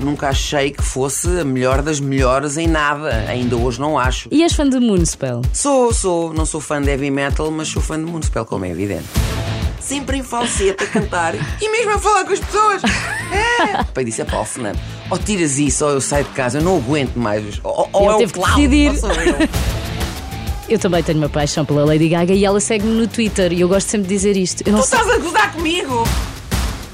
nunca achei que fosse a melhor das melhores em nada. Ainda hoje não acho. E és fã de Moonspell? Sou, sou. Não sou fã de heavy metal, mas sou fã de Moonspell, como é evidente. Sempre em falsete a cantar e mesmo a falar com as pessoas. É. Pai disse: é pá, Fernando, ou tiras isso ou eu saio de casa, eu não aguento mais. Ou, ou é o que clown, decidir. ou sou eu. Eu também tenho uma paixão pela Lady Gaga e ela segue-me no Twitter e eu gosto sempre de dizer isto. Eu não Tu sei. estás a gozar comigo?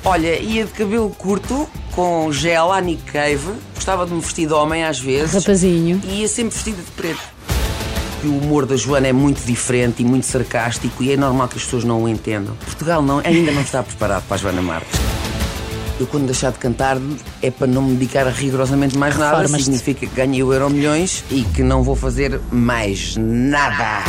Olha, ia de cabelo curto, com gel à Nick Cave. Gostava de me vestir de homem às vezes. Rapazinho. E ia sempre vestida de preto. O humor da Joana é muito diferente e muito sarcástico e é normal que as pessoas não o entendam. Portugal não, ainda não está preparado para a Joana Marques. Eu quando deixar de cantar é para não me dedicar a rigorosamente mais nada. Significa que ganhei o Euro Milhões e que não vou fazer mais nada.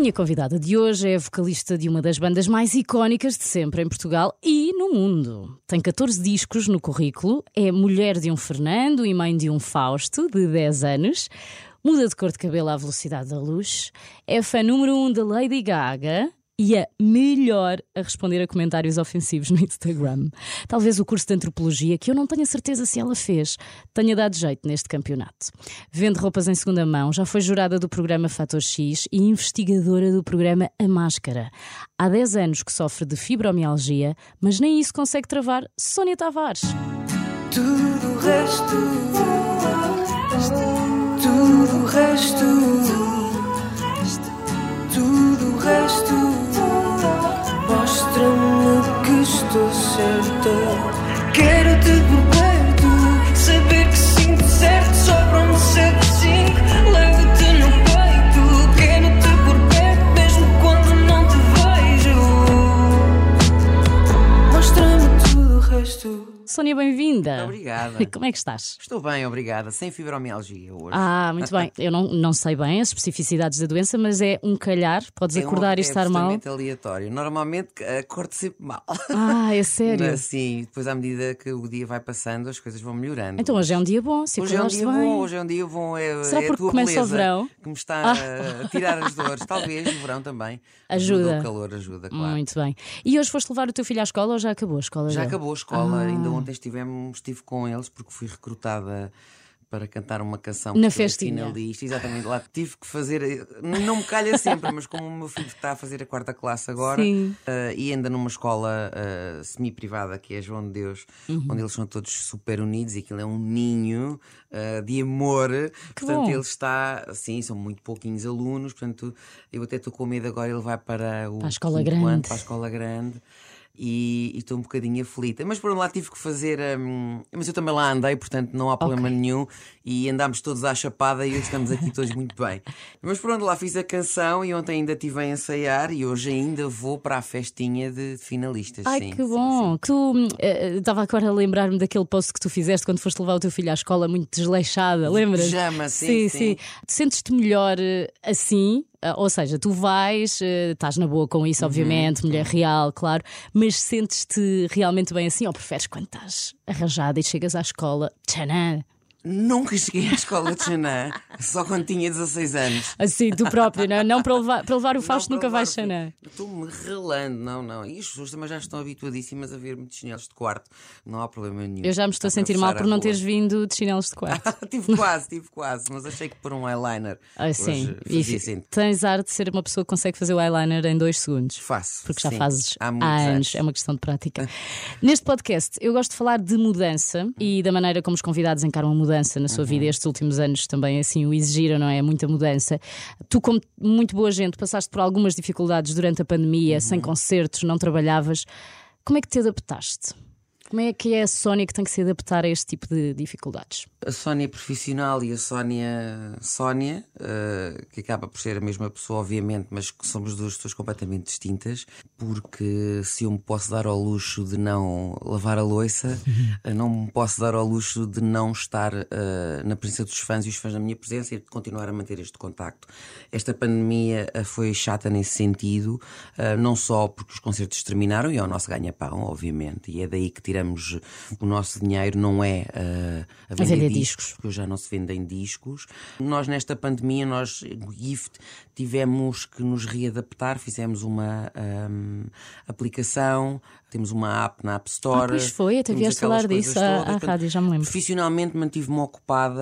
Minha convidada de hoje é vocalista de uma das bandas mais icónicas de sempre em Portugal e no mundo. Tem 14 discos no currículo, é mulher de um Fernando e mãe de um Fausto, de 10 anos, muda de cor de cabelo à velocidade da luz, é fã número 1 um da Lady Gaga. E a melhor a responder a comentários ofensivos no Instagram. Talvez o curso de antropologia, que eu não tenho certeza se ela fez, tenha dado jeito neste campeonato. Vende roupas em segunda mão, já foi jurada do programa Fator X e investigadora do programa A Máscara. Há 10 anos que sofre de fibromialgia, mas nem isso consegue travar Sónia Tavares. Tudo o resto, tudo o resto, Sónia, bem-vinda. Obrigada. Como é que estás? Estou bem, obrigada. Sem fibromialgia hoje. Ah, muito bem. Eu não, não sei bem as especificidades da doença, mas é um calhar. Podes É um- acordar e é estar mal. absolutamente aleatório. Normalmente acordo sempre mal. Ah, é sério. Mas, sim, depois à medida que o dia vai passando, as coisas vão melhorando. Então hoje é um dia bom, se Hoje é um dia bem. bom, hoje é um dia bom. É, Será é a porque tua começa o verão? que me está a tirar as dores. Talvez o verão também. Ajuda. O calor ajuda, claro. Muito bem. E hoje foste levar o teu filho à escola ou já acabou a escola? Já dele? acabou a escola, Ah. ainda ontem estivemos, estive com eles porque fui recrutada para cantar uma canção Na que festinha. finalista. Exatamente, lá tive que fazer, não me calha sempre, mas como o meu filho está a fazer a quarta classe agora Sim. eh, e anda numa escola eh, semi-privada que é João de Deus, Uhum. onde eles são todos super unidos e aquilo é um ninho eh, de amor. portanto, bom. ele está, assim, são muito pouquinhos alunos, portanto, eu até estou com medo agora, ele vai para o Para a escola quinto ano, grande. para a escola grande e e estou um bocadinho aflita. Mas por um lado tive que fazer. hum, mas eu também lá andei, portanto não há problema nenhum. E andámos todos à chapada e hoje estamos aqui todos muito bem. Mas por onde lá fiz a canção e ontem ainda estive a ensaiar e hoje ainda vou para a festinha de finalistas. Ai, sim, que sim, bom! sim. Tu hum, eh, estava agora a lembrar-me daquele post que tu fizeste quando foste levar o teu filho à escola muito desleixada, lembras? pijama, sim, sim. Tu Sentes-te melhor eh, assim? Ah, Ou seja, tu vais, eh, estás na boa com Uhum, isso, obviamente, mulher real, claro, mas sentes-te realmente bem assim ou preferes quando estás arranjada e chegas à escola? Tchanã! Nunca cheguei à escola de Xanã, só quando tinha 16 anos. Assim, tu próprio, não, não para, levar, para levar o Fausto nunca vais. Xanã. Estou-me relando, não, não. E as pessoas também já estão habituadíssimas a ver-me de chinelos de quarto. Não há problema nenhum. Eu já me estou a sentir mal por não teres vindo de chinelos de quarto. tive quase, tive quase, mas achei que por um eyeliner Ah, sim. E tens ar de ser uma pessoa que consegue fazer o eyeliner em dois segundos. Faço. Porque já sim. fazes há há, muitos anos, é uma questão de prática. Neste podcast, eu gosto de falar de mudança e da maneira como os convidados encaram a mudança na sua Uhum. vida. Estes últimos anos também assim o exigiram, não é? Muita mudança. Tu, como muito boa gente, passaste por algumas dificuldades durante a pandemia, Uhum. sem concertos, não trabalhavas. Como é que te adaptaste? Como é que é a Sónia que tem que se adaptar a este tipo de dificuldades? A Sónia profissional e a Sónia Sónia, eh, que acaba por ser a mesma pessoa, obviamente, mas que somos duas pessoas completamente distintas, porque se eu me posso dar ao luxo de não lavar a louça, eh, não me posso dar ao luxo de não estar eh, na presença dos fãs e os fãs na minha presença e de continuar a manter este contacto. Esta pandemia foi chata nesse sentido, eh, não só porque os concertos terminaram e é o nosso ganha-pão, obviamente, e é daí que tiramos tiramos o nosso dinheiro não é uh, a vender vender discos, discos. porque já não se vendem discos. Nós, nesta pandemia, nós, Gift, tivemos que nos readaptar, fizemos uma um, aplicação, temos uma app na App Store. Ah, pois foi, até vieste falar disso à- todas. à rádio, já me lembro. Profissionalmente mantive-me ocupada,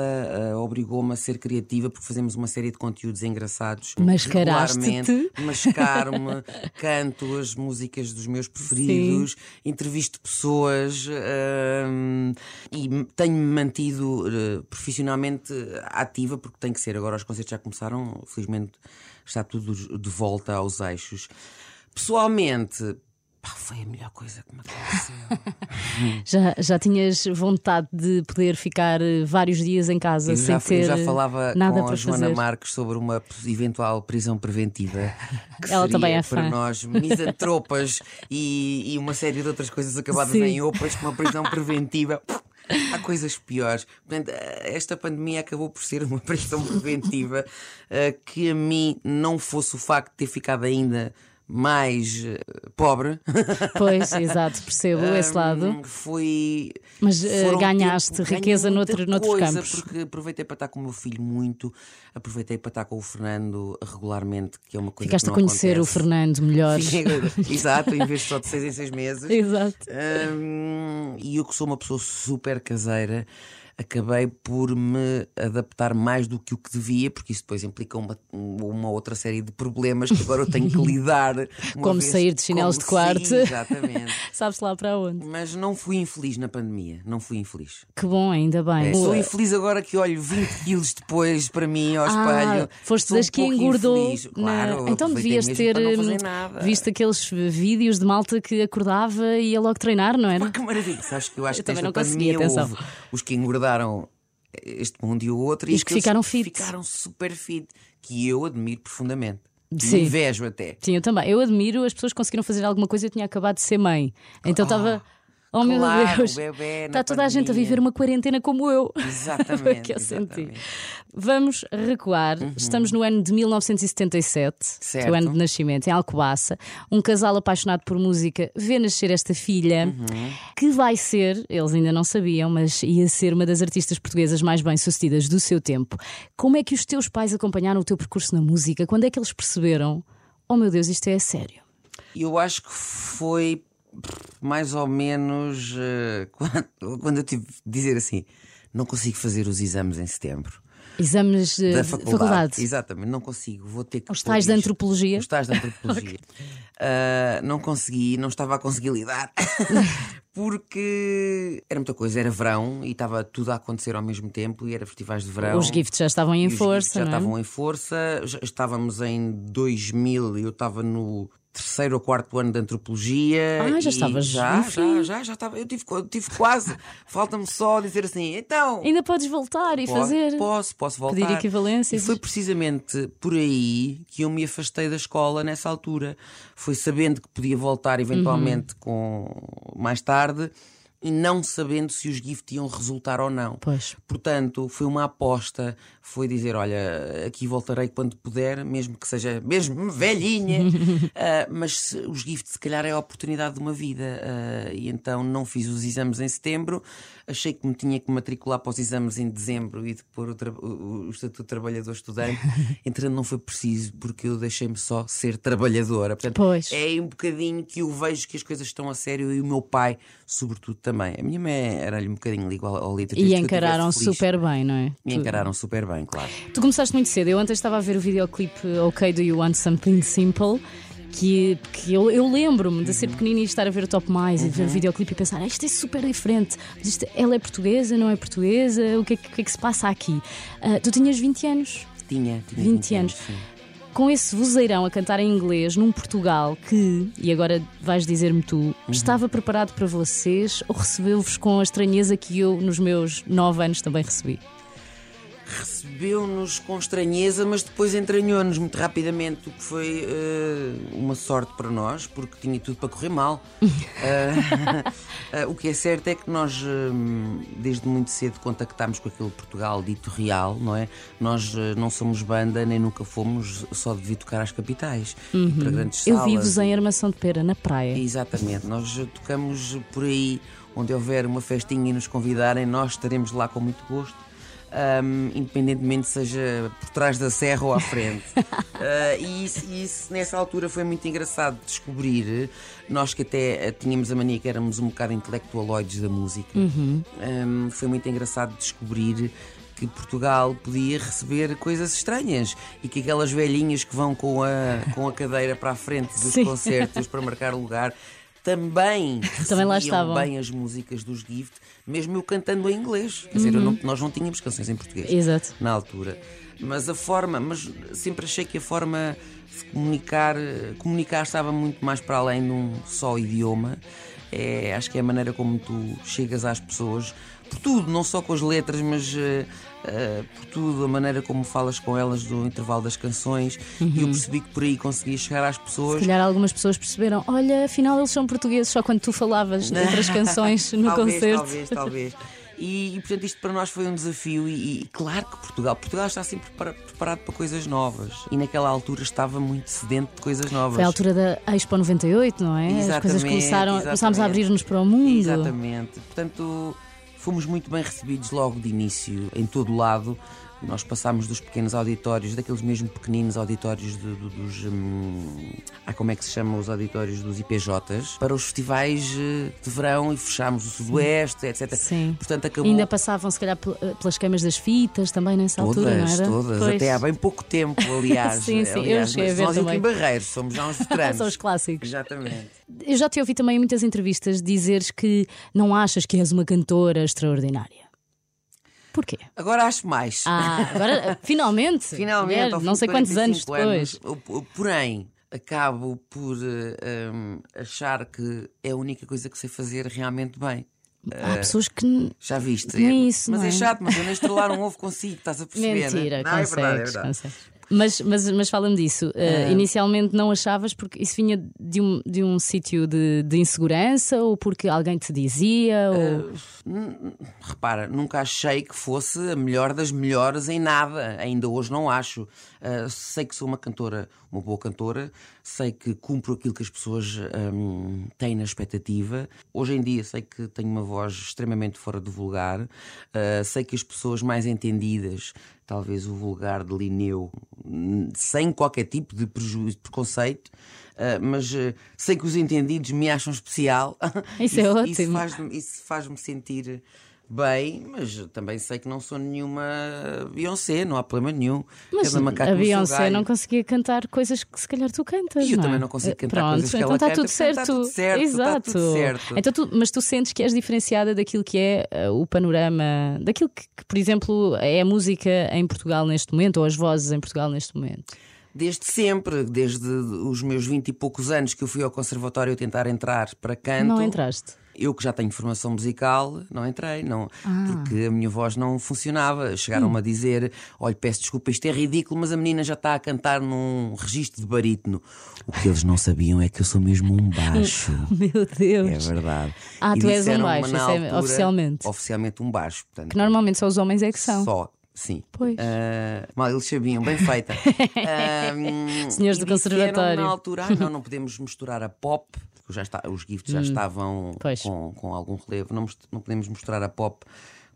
uh, obrigou-me a ser criativa, porque fazemos uma série de conteúdos engraçados. Mascaraste-te. Mascar-me, canto as músicas dos meus preferidos, entrevisto pessoas hum, e tenho-me mantido eh, profissionalmente ativa, porque tem que ser. Agora os concertos já começaram, felizmente está tudo de volta aos eixos. Pessoalmente, pá, foi a melhor coisa que me aconteceu. Já, já tinhas vontade de poder ficar eh, vários dias em casa Eu sem já, eu ter já falava nada com para a Joana fazer. Marques sobre uma eventual prisão preventiva. Que Ela seria também é para fã. nós, misantropas e, e uma série de outras coisas acabadas Sim. em opas, com uma prisão preventiva. Há coisas piores. Portanto, esta pandemia acabou por ser uma prisão preventiva eh, que a mim não fosse o facto de ter ficado ainda mais eh, pobre. Pois, exato, percebo esse lado. Foi. Mas, eh, ganhaste tempo- riqueza noutro- noutros coisa, campos. Porque aproveitei para estar com o meu filho muito, aproveitei para estar com o Fernando regularmente, que é uma coisa Ficaste a conhecer o acontece. Fernando melhor. Exato, em vez de só de seis em seis meses. Exato. Hum, e eu que sou uma pessoa super caseira, acabei por me adaptar mais do que o que devia, porque isso depois implica uma, uma outra série de problemas que agora eu tenho que lidar. Como vez- sair de chinelos como de quarto. sair, exatamente. Sabes lá para onde? Mas não fui infeliz na pandemia, não fui infeliz. Que bom, ainda bem. É, sou infeliz agora que olho 20 quilos depois para mim ao Ah, espelho. foste Estou um das que engordou. infeliz. na- Claro, Então devias ter hum, visto aqueles vídeos de malta que acordava e ia logo treinar, não era? Que maravilha! Sabes que eu acho Eu que também nesta não consegui, pandemia atenção. houve os que engordaram este mundo e o outro E os que ficaram fit. ficaram super fit, que eu admiro profundamente. Sim. Invejo até. Sim, eu também. Eu admiro as pessoas que conseguiram fazer alguma coisa. Eu tinha acabado de ser mãe. Então estava. Oh, meu claro, Deus! o bebé na Está toda a gente a pandemia. viver uma quarentena como eu. O Exatamente. que eu senti. exatamente. Uhum. Vamos recuar. Estamos no ano de 1977, Certo. teu ano de nascimento, em Alcobaça. Um casal apaixonado por música vê nascer esta filha, Uhum. que vai ser, eles ainda não sabiam, mas ia ser uma das artistas portuguesas mais bem-sucedidas do seu tempo. Como é que os teus pais acompanharam o teu percurso na música? Quando é que eles perceberam? Oh meu Deus, isto é sério. Eu acho que foi mais ou menos eh, quando, quando eu tive de dizer assim: não consigo fazer os exames em setembro. Exames eh, Da de faculdade. faculdade. Exatamente, não consigo. Vou ter que. Os tais de antropologia? Os tais de antropologia. Ah, não consegui, não estava a conseguir lidar. Porque era muita coisa, era verão e estava tudo a acontecer ao mesmo tempo e era festivais de verão. Os gifts já estavam em força, já é? estavam em força. Já estávamos em 2000 e eu estava no terceiro ou quarto ano de antropologia. Ah, já e estavas já, já, já, já estava. Eu tive, tive quase. Falta-me só dizer assim, então. Ainda podes voltar e fazer. Posso, posso voltar. Pedir equivalências. E foi precisamente por aí que eu me afastei da escola nessa altura. Foi sabendo que podia voltar eventualmente Uhum. com mais tarde e não sabendo se os gift iam resultar ou não. Pois. Portanto, foi uma aposta, foi dizer, olha, aqui voltarei quando puder, mesmo que seja mesmo velhinha, ah, mas se- os gift se calhar é a oportunidade de uma vida. ah, e então não fiz os exames em setembro, achei que me tinha que matricular para os exames em dezembro e de pôr o, o- o Estatuto de Trabalhador Estudante. Entretanto, não foi preciso, porque eu deixei-me só ser trabalhadora. Portanto, Pois. é um bocadinho que eu vejo que as coisas estão a sério e o meu pai, sobretudo, também. A minha mãe era-lhe um bocadinho igual ao litro. E encararam super bem, não é? E Tu- encararam super bem, claro. Tu começaste muito cedo. Eu ontem estava a ver o videoclipe Ok, Do You Want Something Simple? Que, que eu, eu lembro-me de Uhum. ser pequenina e estar a ver o Top Mais e ver o videoclipe e pensar "Ah, isto é super diferente. Mas isto- ela é portuguesa, não é portuguesa? O que é, que que é que se passa aqui? Ah, tu tinhas 20 anos. Tinha, tinha 20 anos. sim. Com esse vozeirão a cantar em inglês num Portugal que, e agora vais dizer-me tu, Uhum. estava preparado para vocês ou recebeu-vos com a estranheza que eu, nos meus 9 anos, também recebi? Recebeu-nos com estranheza, mas depois entranhou-nos muito rapidamente, o que foi eh, uma sorte para nós, porque tinha tudo para correr mal. Eh, eh, o que é certo é que nós, hum, desde muito cedo, contactámos com aquele Portugal dito real, não é? Nós não somos banda, nem nunca fomos, só de vir tocar às capitais e para grandes Eu salas. vivo em Armação de Pera, na praia. Exatamente, nós tocamos por aí onde houver uma festinha e nos convidarem, nós estaremos lá com muito gosto. Ahm, independentemente seja por trás da serra ou à frente. Ah, e isso, isso, nessa altura foi muito engraçado descobrir. Nós que até eh, tínhamos a mania que éramos um bocado intelectualoides da música, ahm, foi muito engraçado descobrir que Portugal podia receber coisas estranhas e que aquelas velhinhas que vão com a, com a cadeira para a frente dos Sim. concertos para marcar lugar também Também lá estavam. bem as músicas dos Gift, mesmo eu cantando em inglês. Quer dizer, Uhum. não- nós não tínhamos canções em português Exato. na altura. Mas a forma, mas sempre achei que a forma de comunicar, comunicar estava muito mais para além de um só idioma. É, acho que é a maneira como tu chegas às pessoas, por tudo, não só com as letras, mas eh, eh, por tudo, a maneira como falas com elas no intervalo das canções. E eu percebi que por aí conseguia chegar às pessoas. Se calhar algumas pessoas perceberam, olha, afinal eles são portugueses só quando tu falavas entre as canções no talvez, concerto. Talvez, talvez. E, e, portanto isto para nós foi um desafio e, e claro que Portugal, Portugal está sempre prepara- preparado para coisas novas e naquela altura estava muito sedento de coisas novas. Foi a altura da Expo 98, não é? As coisas Exatamente, começaram, começámos a exatamente. abrir-nos para o mundo. Exatamente. Portanto, fomos muito bem recebidos logo de início, em todo lado. Nós passámos dos pequenos auditórios, daqueles mesmo pequeninos auditórios de- do- dos. Hum, ah, como é que se chamam os auditórios dos IPJs, para os festivais eh, de verão e fechámos o Sudoeste, etc. Sim. Portanto, acabou. Ainda passavam, se calhar, pel- pelas queimas das fitas também nessa Todas, altura, não era? todas, Pois. até há bem pouco tempo, aliás. Sim, sim, eu aliás, cheguei a mas ver nós também. Barreiros, somos já uns veteranos. São os clássicos. Exatamente. Eu já te ouvi também em muitas entrevistas dizeres que não achas que és uma cantora extraordinária. Porquê? Agora acho mais. Ah, agora, finalmente. Finalmente, fim não sei quantos anos 45 depois. anos, porém, acabo por eh, um, achar que é a única coisa que sei fazer realmente bem. Há pessoas que. Já viste? Nem É- isso, mas é é? chato, mas eu nem estrelar um ovo consigo, estás a perceber? Mentira, né? Não, é consegues, verdade, é verdade. consegues. Mas, mas, mas fala-me disso. Uh, Inicialmente não achavas porque isso vinha de um, de um sítio de, de insegurança ou porque alguém te dizia? ou... Repara, nunca achei que fosse a melhor das melhores em nada. Ainda hoje não acho. Ah, sei que sou uma cantora, uma boa cantora, sei que cumpro aquilo que as pessoas hum, têm na expectativa. Hoje em dia sei que tenho uma voz extremamente fora do vulgar. Sei que as pessoas mais entendidas, talvez o vulgar de Linneu, hum, sem qualquer tipo de prejuízo, preconceito. ah, mas ah, sei que os entendidos me acham especial. Isso é Isso ótimo. faz-me isso faz-me sentir bem, mas também sei que não sou nenhuma Beyoncé, não há problema nenhum. Mas a Beyoncé não conseguia cantar coisas que se calhar tu cantas. E eu não é? também não consigo cantar Pronto, coisas que então ela está canta, tudo portanto certo. está tudo certo, está Exato. tudo certo. Então tu, mas tu sentes que és diferenciada daquilo que é uh, o panorama, daquilo que, que, por exemplo, é a música em Portugal neste momento, ou as vozes em Portugal neste momento. Desde sempre, desde os meus vinte e poucos anos que eu fui ao conservatório tentar entrar para canto. Não entraste. Eu que já tenho formação musical, não entrei, não, Ah. porque a minha voz não funcionava. Chegaram-me a dizer: olha, peço desculpa, isto é ridículo, mas a menina já está a cantar num registro de barítono. O que eles não sabiam é que eu sou mesmo um baixo. Meu É Deus. verdade. Ah, E tu és um baixo, é altura- oficialmente. Oficialmente um baixo. Portanto, Que normalmente só os homens é que são. Só, sim. Pois. Ah, mal eles sabiam, bem feita. Ah, Senhores do conservatório. Na altura, ah, não, não podemos misturar a pop, porque já está, os gifts já estavam Hum. Pois. com, com algum relevo, não, não podemos misturar a pop.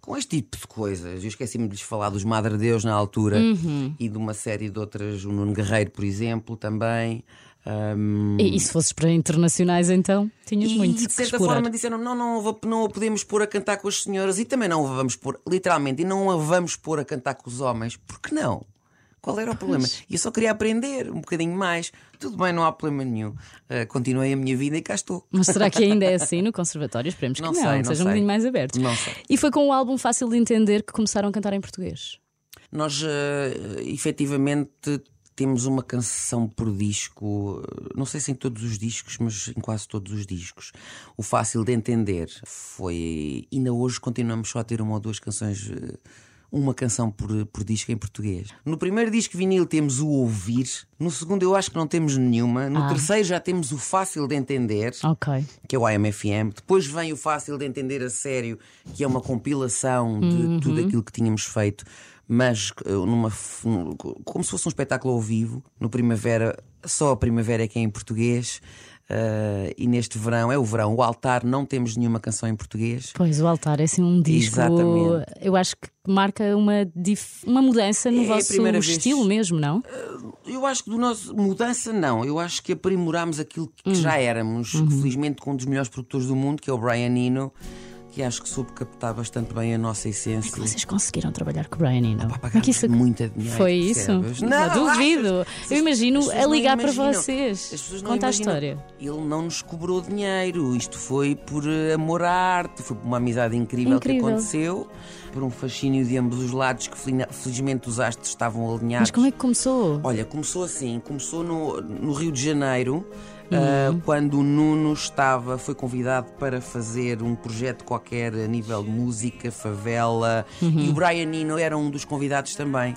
Com este tipo de coisas, eu esqueci-me de lhes falar dos Madre Deus na altura Uhum. e de uma série de outras, o Nuno Guerreiro, por exemplo, também. Ahm, E, e se fosses para internacionais, então, tinhas e, muito de certa explorar. forma disseram: não, não, vou- não a podemos pôr a cantar com as senhoras e também não a vamos pôr, literalmente, e não a vamos pôr a cantar com os homens, porque não? Qual era o problema? E eu só queria aprender um bocadinho mais. Tudo bem, não há problema nenhum. Ah, continuei a minha vida e cá estou. Mas será que ainda é assim no conservatório? Esperemos que Não não, sei, não sejam um sei. bocadinho mais abertos. Não sei. E foi com um álbum fácil de entender que começaram a cantar em português. Nós, ah, efetivamente, temos uma canção por disco, não sei se em todos os discos, mas em quase todos os discos. O fácil de entender foi. Ainda hoje continuamos só a ter uma ou duas canções. ah, uma canção por, por disco em português. No primeiro disco vinil temos o Ouvir, no segundo eu acho que não temos nenhuma, no Ah. terceiro já temos o Fácil de Entender, Ok. que é o AMFM, depois vem o Fácil de Entender a Sério, que é uma compilação de Uhum. tudo aquilo que tínhamos feito, mas eh, numa, como se fosse um espetáculo ao vivo. No Primavera, só a Primavera é que é em português. Eh, e neste verão, é o verão, o altar, não temos nenhuma canção em português. Pois, o altar é assim um disco. Exatamente. Eu acho que marca uma, dif- uma mudança no É vosso primeira vez. estilo mesmo, não? Eu acho que do nosso mudança não, eu acho que aprimorámos aquilo que Hum. já éramos, Uhum. felizmente com um dos melhores produtores do mundo, que é o Brian Eno, que acho que soube captar bastante bem a nossa essência. Vocês conseguiram trabalhar com o Brian Eno? Pá, Como é que isso muito dinheiro, foi isso? percebes? Não, duvido. Eu imagino a não ligar para vocês. As pessoas não Conta a história. Ele não nos cobrou dinheiro. Isto foi por eh, amor à arte, foi por uma amizade incrível, Incrível. que aconteceu, por um fascínio de ambos os lados, que felizmente os astros estavam alinhados. Mas como é que começou? Olha, começou assim, começou no, no Rio de Janeiro, Uhum. ah, quando o Nuno estava, foi convidado para fazer um projeto qualquer a nível de música, favela, Uhum. e o Brian Eno era um dos convidados também.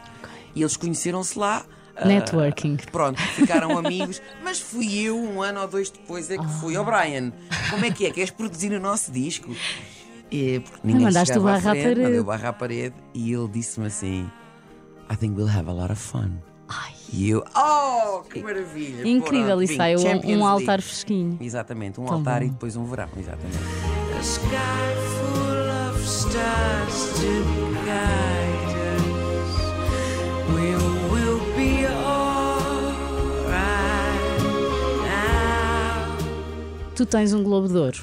E eles conheceram-se lá. ah, Networking. Pronto, ficaram amigos, mas fui eu, um ano ou dois depois, é que fui. Ó Brian, como é que é? Queres produzir o nosso disco? E, porque ninguém mandaste o barra à frente, parede. mandei o barra à parede e ele disse-me assim: I think we'll have a lot of fun. E eu, oh, que maravilha! incrível, e vim, sai um, um altar League. fresquinho. Exatamente, um Tão altar bom. e depois um verão, exatamente. A sky full of stars to guide us. We will be alright now. Tu tens um Globo de Ouro.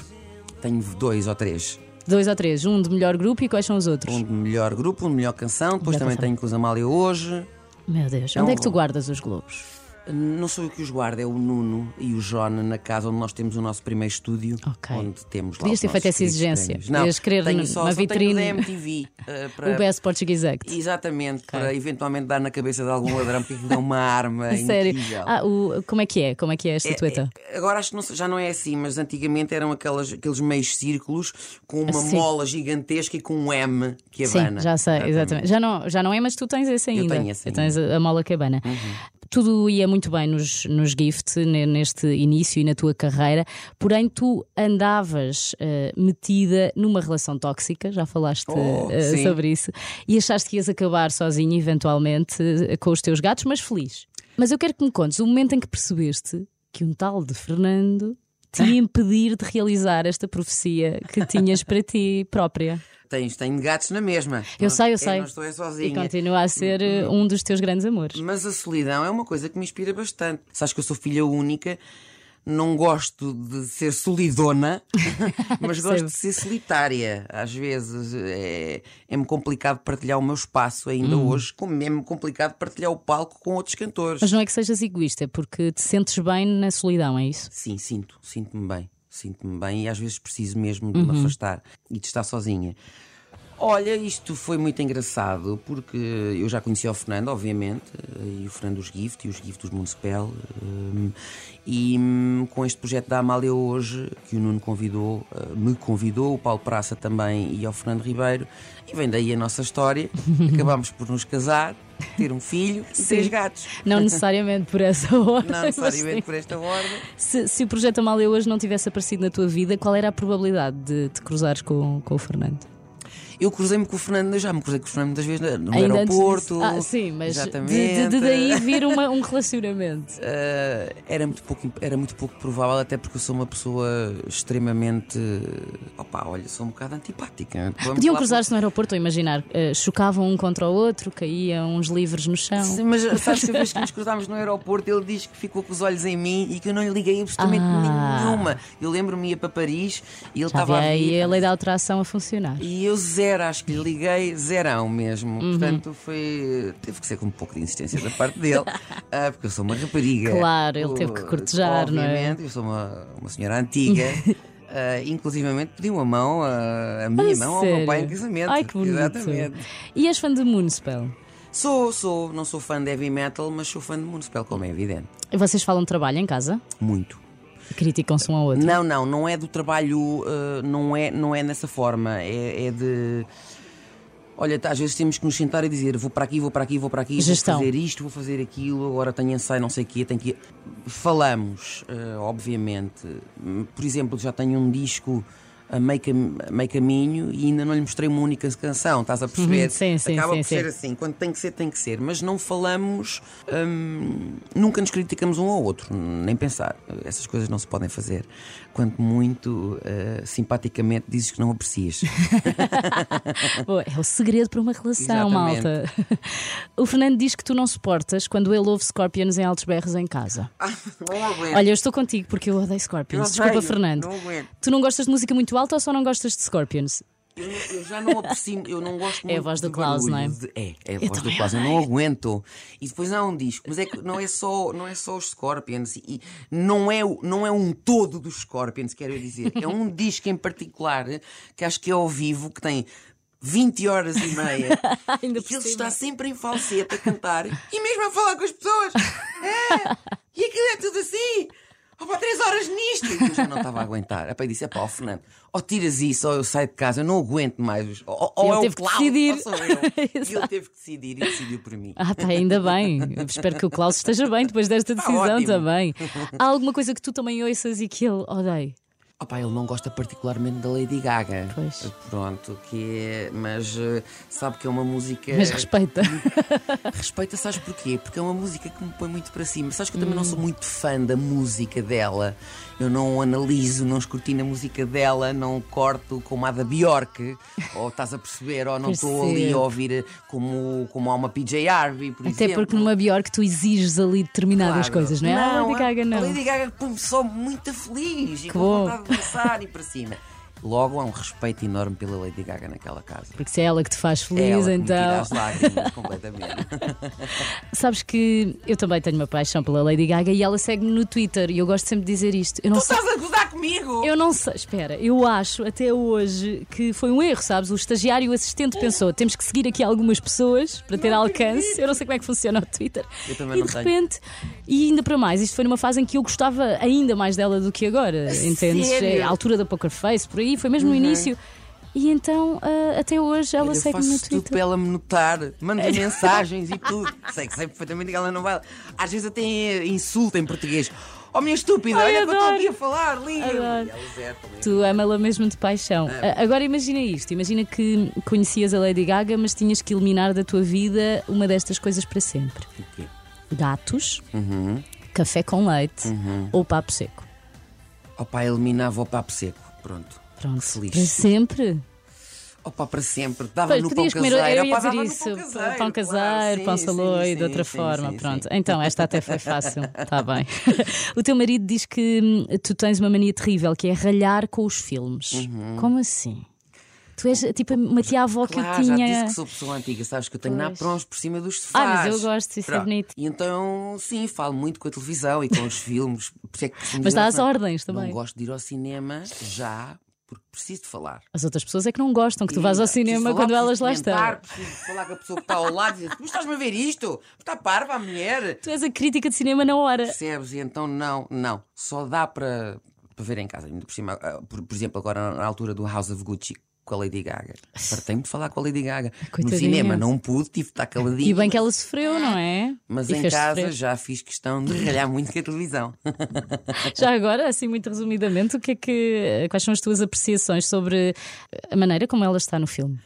Tenho dois ou três. Dois ou três. Um de melhor grupo e quais são os outros? Um de melhor grupo, um de melhor canção, depois Melhor também canção. tenho com os Amália hoje. Meu Deus. É Onde é que tu guardas os Globos? Não sou eu que os guardo, é o Nuno e o John na casa onde nós temos o nosso primeiro estúdio. Ok. Onde temos lá Podias ter feito essa exigência. prémios. Não, Podias querer tenho só, só vitrine. Tenho MTV. eh, para, O Best Portuguese Act. Exatamente, para eventualmente dar na cabeça de algum ladrão porque aquilo é uma arma Sério. incrível. Ah, o, como é que é? Como é que é a É- estatueta? é- agora acho que não já não é assim, mas antigamente eram aquelas, aqueles meios círculos com uma Sim. mola gigantesca e com um M que Sim, abana. já sei, exatamente. Já não, já não é, mas tu tens esse ainda. tenho esse Tens a, a mola cabana. Uhum. Tudo ia muito bem nos, nos gift, ne- neste início e na tua carreira, porém tu andavas eh, metida numa relação tóxica, já falaste Oh, sim. sobre isso, e achaste que ias acabar sozinha, eventualmente, eh, com os teus gatos, mas feliz. Mas eu quero que me contes o momento em que percebeste que um tal de Fernando te ia impedir de realizar esta profecia que tinhas para ti própria. Tens, tenho gatos na mesma. Eu Não- sei, eu é, sei. Não estou é E sozinha. continua a ser eh, um dos teus grandes amores. Mas a solidão é uma coisa que me inspira bastante. Sabes que eu sou filha única, não gosto de ser solidona, mas gosto de ser solitária. Às vezes é- é-me complicado partilhar o meu espaço ainda hoje, como é-me complicado partilhar o palco com outros cantores. Mas não é que sejas egoísta, é porque te sentes bem na solidão, é isso? Sim, sinto, sinto-me bem. Sinto-me bem e às vezes preciso mesmo de Uhum. me afastar e de estar sozinha. Olha, isto foi muito engraçado porque eu já conhecia o Fernando, obviamente, e o Fernando dos Gift e os Gift dos Municipal. hum, E hum, com este projeto da Amália hoje, que o Nuno convidou, uh, me convidou, o Paulo Praça também e ao Fernando Ribeiro, e vem daí a nossa história. Acabámos por nos casar, ter um filho e três gatos. Não necessariamente por essa ordem. Não necessariamente por esta ordem. Se, se o projeto Amália hoje não tivesse aparecido na tua vida, qual era a probabilidade de te cruzares com, com o Fernando? Eu cruzei-me com o Fernando, já me cruzei com o Fernando muitas vezes no Ainda aeroporto. Ah, sim, mas de, de- daí vir uma- um relacionamento. Eh, era, muito pouco, era muito pouco provável, até porque eu sou uma pessoa extremamente. Opá, olha, sou um bocado antipática. Vamos Podiam cruzar-se no aeroporto, ou imaginar, eh, chocavam um contra o outro, caíam uns livros no chão. Sim, mas sabes que a vez que nos cruzámos no aeroporto, ele diz que ficou com os olhos em mim e que eu não lhe liguei absolutamente Ah. nenhuma. Eu lembro-me ia para Paris e ele estava a aí a lei da alteração a funcionar. E eu zero, acho que lhe liguei zerão mesmo. Uhum. Portanto, foi. Teve que ser com um pouco de insistência da parte dele, ah, porque eu sou uma rapariga. Claro, ele teve que cortejar, não é? Obviamente, eu sou uma, uma senhora antiga. ah, inclusivamente pediu a mão, a, a minha A mão ao meu pai em sério? casamento. Ai, que bonito. Exatamente. E és fã de Moonspell? Sou, sou, não sou fã de heavy metal, mas sou fã de Municipal, como é evidente. E vocês falam de trabalho em casa? Muito. Criticam-se um ao outro? Não, não, não é do trabalho, uh, não, é, não é nessa forma. É, é de. Olha, às vezes temos que nos sentar e dizer vou para aqui, vou para aqui, vou para aqui, Gestão. vou fazer isto, vou fazer aquilo, agora tenho ensaio, não sei o quê, tenho que. Falamos, eh, obviamente. Por exemplo, já tenho um disco a meio, cam- a meio caminho e ainda não lhe mostrei uma única canção, estás a perceber? Uhum, sim, sim, Acaba sim, por ser sim. assim, quando tem que ser, tem que ser, mas não falamos, hum, nunca nos criticamos um ao outro, nem pensar. Essas coisas não se podem fazer. Quanto muito, eh, simpaticamente, dizes que não aprecias. É o segredo para uma relação, Exatamente. malta. O Fernando diz que tu não suportas quando ele ouve Scorpions em altos berros em casa. aguento. Olha, eu estou contigo porque eu odeio Scorpions. Desculpa, odeio, Fernando. não. Tu não gostas de música muito alta ou só não gostas de Scorpions? Eu, eu já não aprecio, eu não gosto muito É a voz do Klaus, não é? de- é, é a Eu voz do Klaus, eu não aguento. E depois há um disco, mas é que não é só, não é só os Scorpions e não é, não é um todo dos Scorpions, quero dizer. É um disco em particular que acho que é ao vivo, que tem 20 horas e meia. Ainda e ele está sempre em falsete a cantar e mesmo a falar com as pessoas. É, e aquilo é tudo assim. Oh, pá, três horas nisto! E eu já não estava a aguentar. A pai disse: é pá, Fernando, ou tiras isso ou eu saio de casa, eu não aguento mais. Ou, ou ele é o teve que decidir. ou eu. E ele teve que decidir e decidiu por mim. Ah, pá, ainda bem. Eu espero que o Klaus esteja bem depois desta decisão ótimo. também. Há alguma coisa que tu também ouças e que ele odeia? Pá, ele não gosta particularmente da Lady Gaga. Pois. Pronto, que é. Mas eh, sabe que é uma música. Mas respeita. Respeita, sabes porquê? Porque é uma música que me põe muito para cima. Sabes que eu também não sou Hum. muito fã da música dela. Eu não analiso, não escrutino a música dela, não corto como a da Bjork, ou estás a perceber, ou não estou ali a ouvir como, como há uma PJ Harvey, por Até exemplo. porque numa Bjork tu exiges ali determinadas Claro. coisas, não é? ah, Lady Gaga não. A Lady Gaga põe-me só muito feliz e com vontade de dançar e para cima. Logo há um respeito enorme pela Lady Gaga naquela casa. Porque se é ela que te faz É feliz, ela que me tira então. as lágrimas completamente. Sabes que eu também tenho uma paixão pela Lady Gaga e ela segue-me no Twitter e eu gosto sempre de dizer isto. Eu não tu sei. estás a gozar comigo? Eu não sei, espera, eu acho até hoje que foi um erro, sabes? O estagiário o assistente pensou: temos que seguir aqui algumas pessoas para ter alcance. Eu não sei como é que funciona o Twitter. Eu também e não de tenho. repente, e ainda para mais, isto foi numa fase em que eu gostava ainda mais dela do que agora, entendes? sério? É a altura da Poker Face, por aí, foi mesmo no início. E então, ah, até hoje, ela eu segue-me no faço tudo Twitter. para ela me notar, mando-lhe mensagens e tudo. Sei que sei perfeitamente que ela não vai. Às vezes até insulta em português. Oh, minha estúpida, Ai, olha que eu estou adoro. aqui a falar. Adoro. Também. Tu ama-la mesmo de paixão. É. A- Agora imagina isto: imagina que conhecias a Lady Gaga, mas tinhas que eliminar da tua vida uma destas coisas para sempre: O quê? gatos, Uhum. café com leite ou papo seco. Opa, eliminava o papo seco. Pronto. Pronto, feliz. para sempre. Opa, para sempre. Dava Pois, no pão comer, caseiro. eu ia Opa, dizer no isso: pão caseiro, pão claro. caseiro, Sim, pão sim, de outra sim, forma. sim, Pronto, então esta até foi fácil, está bem. O teu marido diz que tu tens uma mania terrível que é ralhar com os filmes. Uhum. Como assim? Tu és tipo uma tia-avó que eu Claro, já tinha. disse que sou pessoa antiga, sabes que eu tenho naprons por cima dos sofás. Ah, mas eu gosto, isso é Pronto. bonito. E então, sim, falo muito com a televisão e com os filmes. Por é que Mas dá as Fernando, ordens também. Não gosto de ir ao cinema já, porque preciso de falar. As outras pessoas é que não gostam que tu vás ao cinema falar, quando elas lá estão. Preciso falar com a pessoa que está ao lado e dizer: Mas estás-me a ver isto? Está parva a mulher? Tu és a crítica de cinema na hora. Percebes? E então, não, não. Só dá para, para ver em casa. Ainda Por, cima, ah, por, por exemplo, agora na altura do House of Gucci com a Lady Gaga. Fartei-me de falar com a Lady Gaga. No Coitadinha. cinema não pude, tive de estar caladinho. E bem que ela sofreu, não é? Mas E em casa sofrer. já fiz questão de ralhar muito com a televisão. Já agora, assim muito resumidamente, o que é que, quais são as tuas apreciações sobre a maneira como ela está no filme?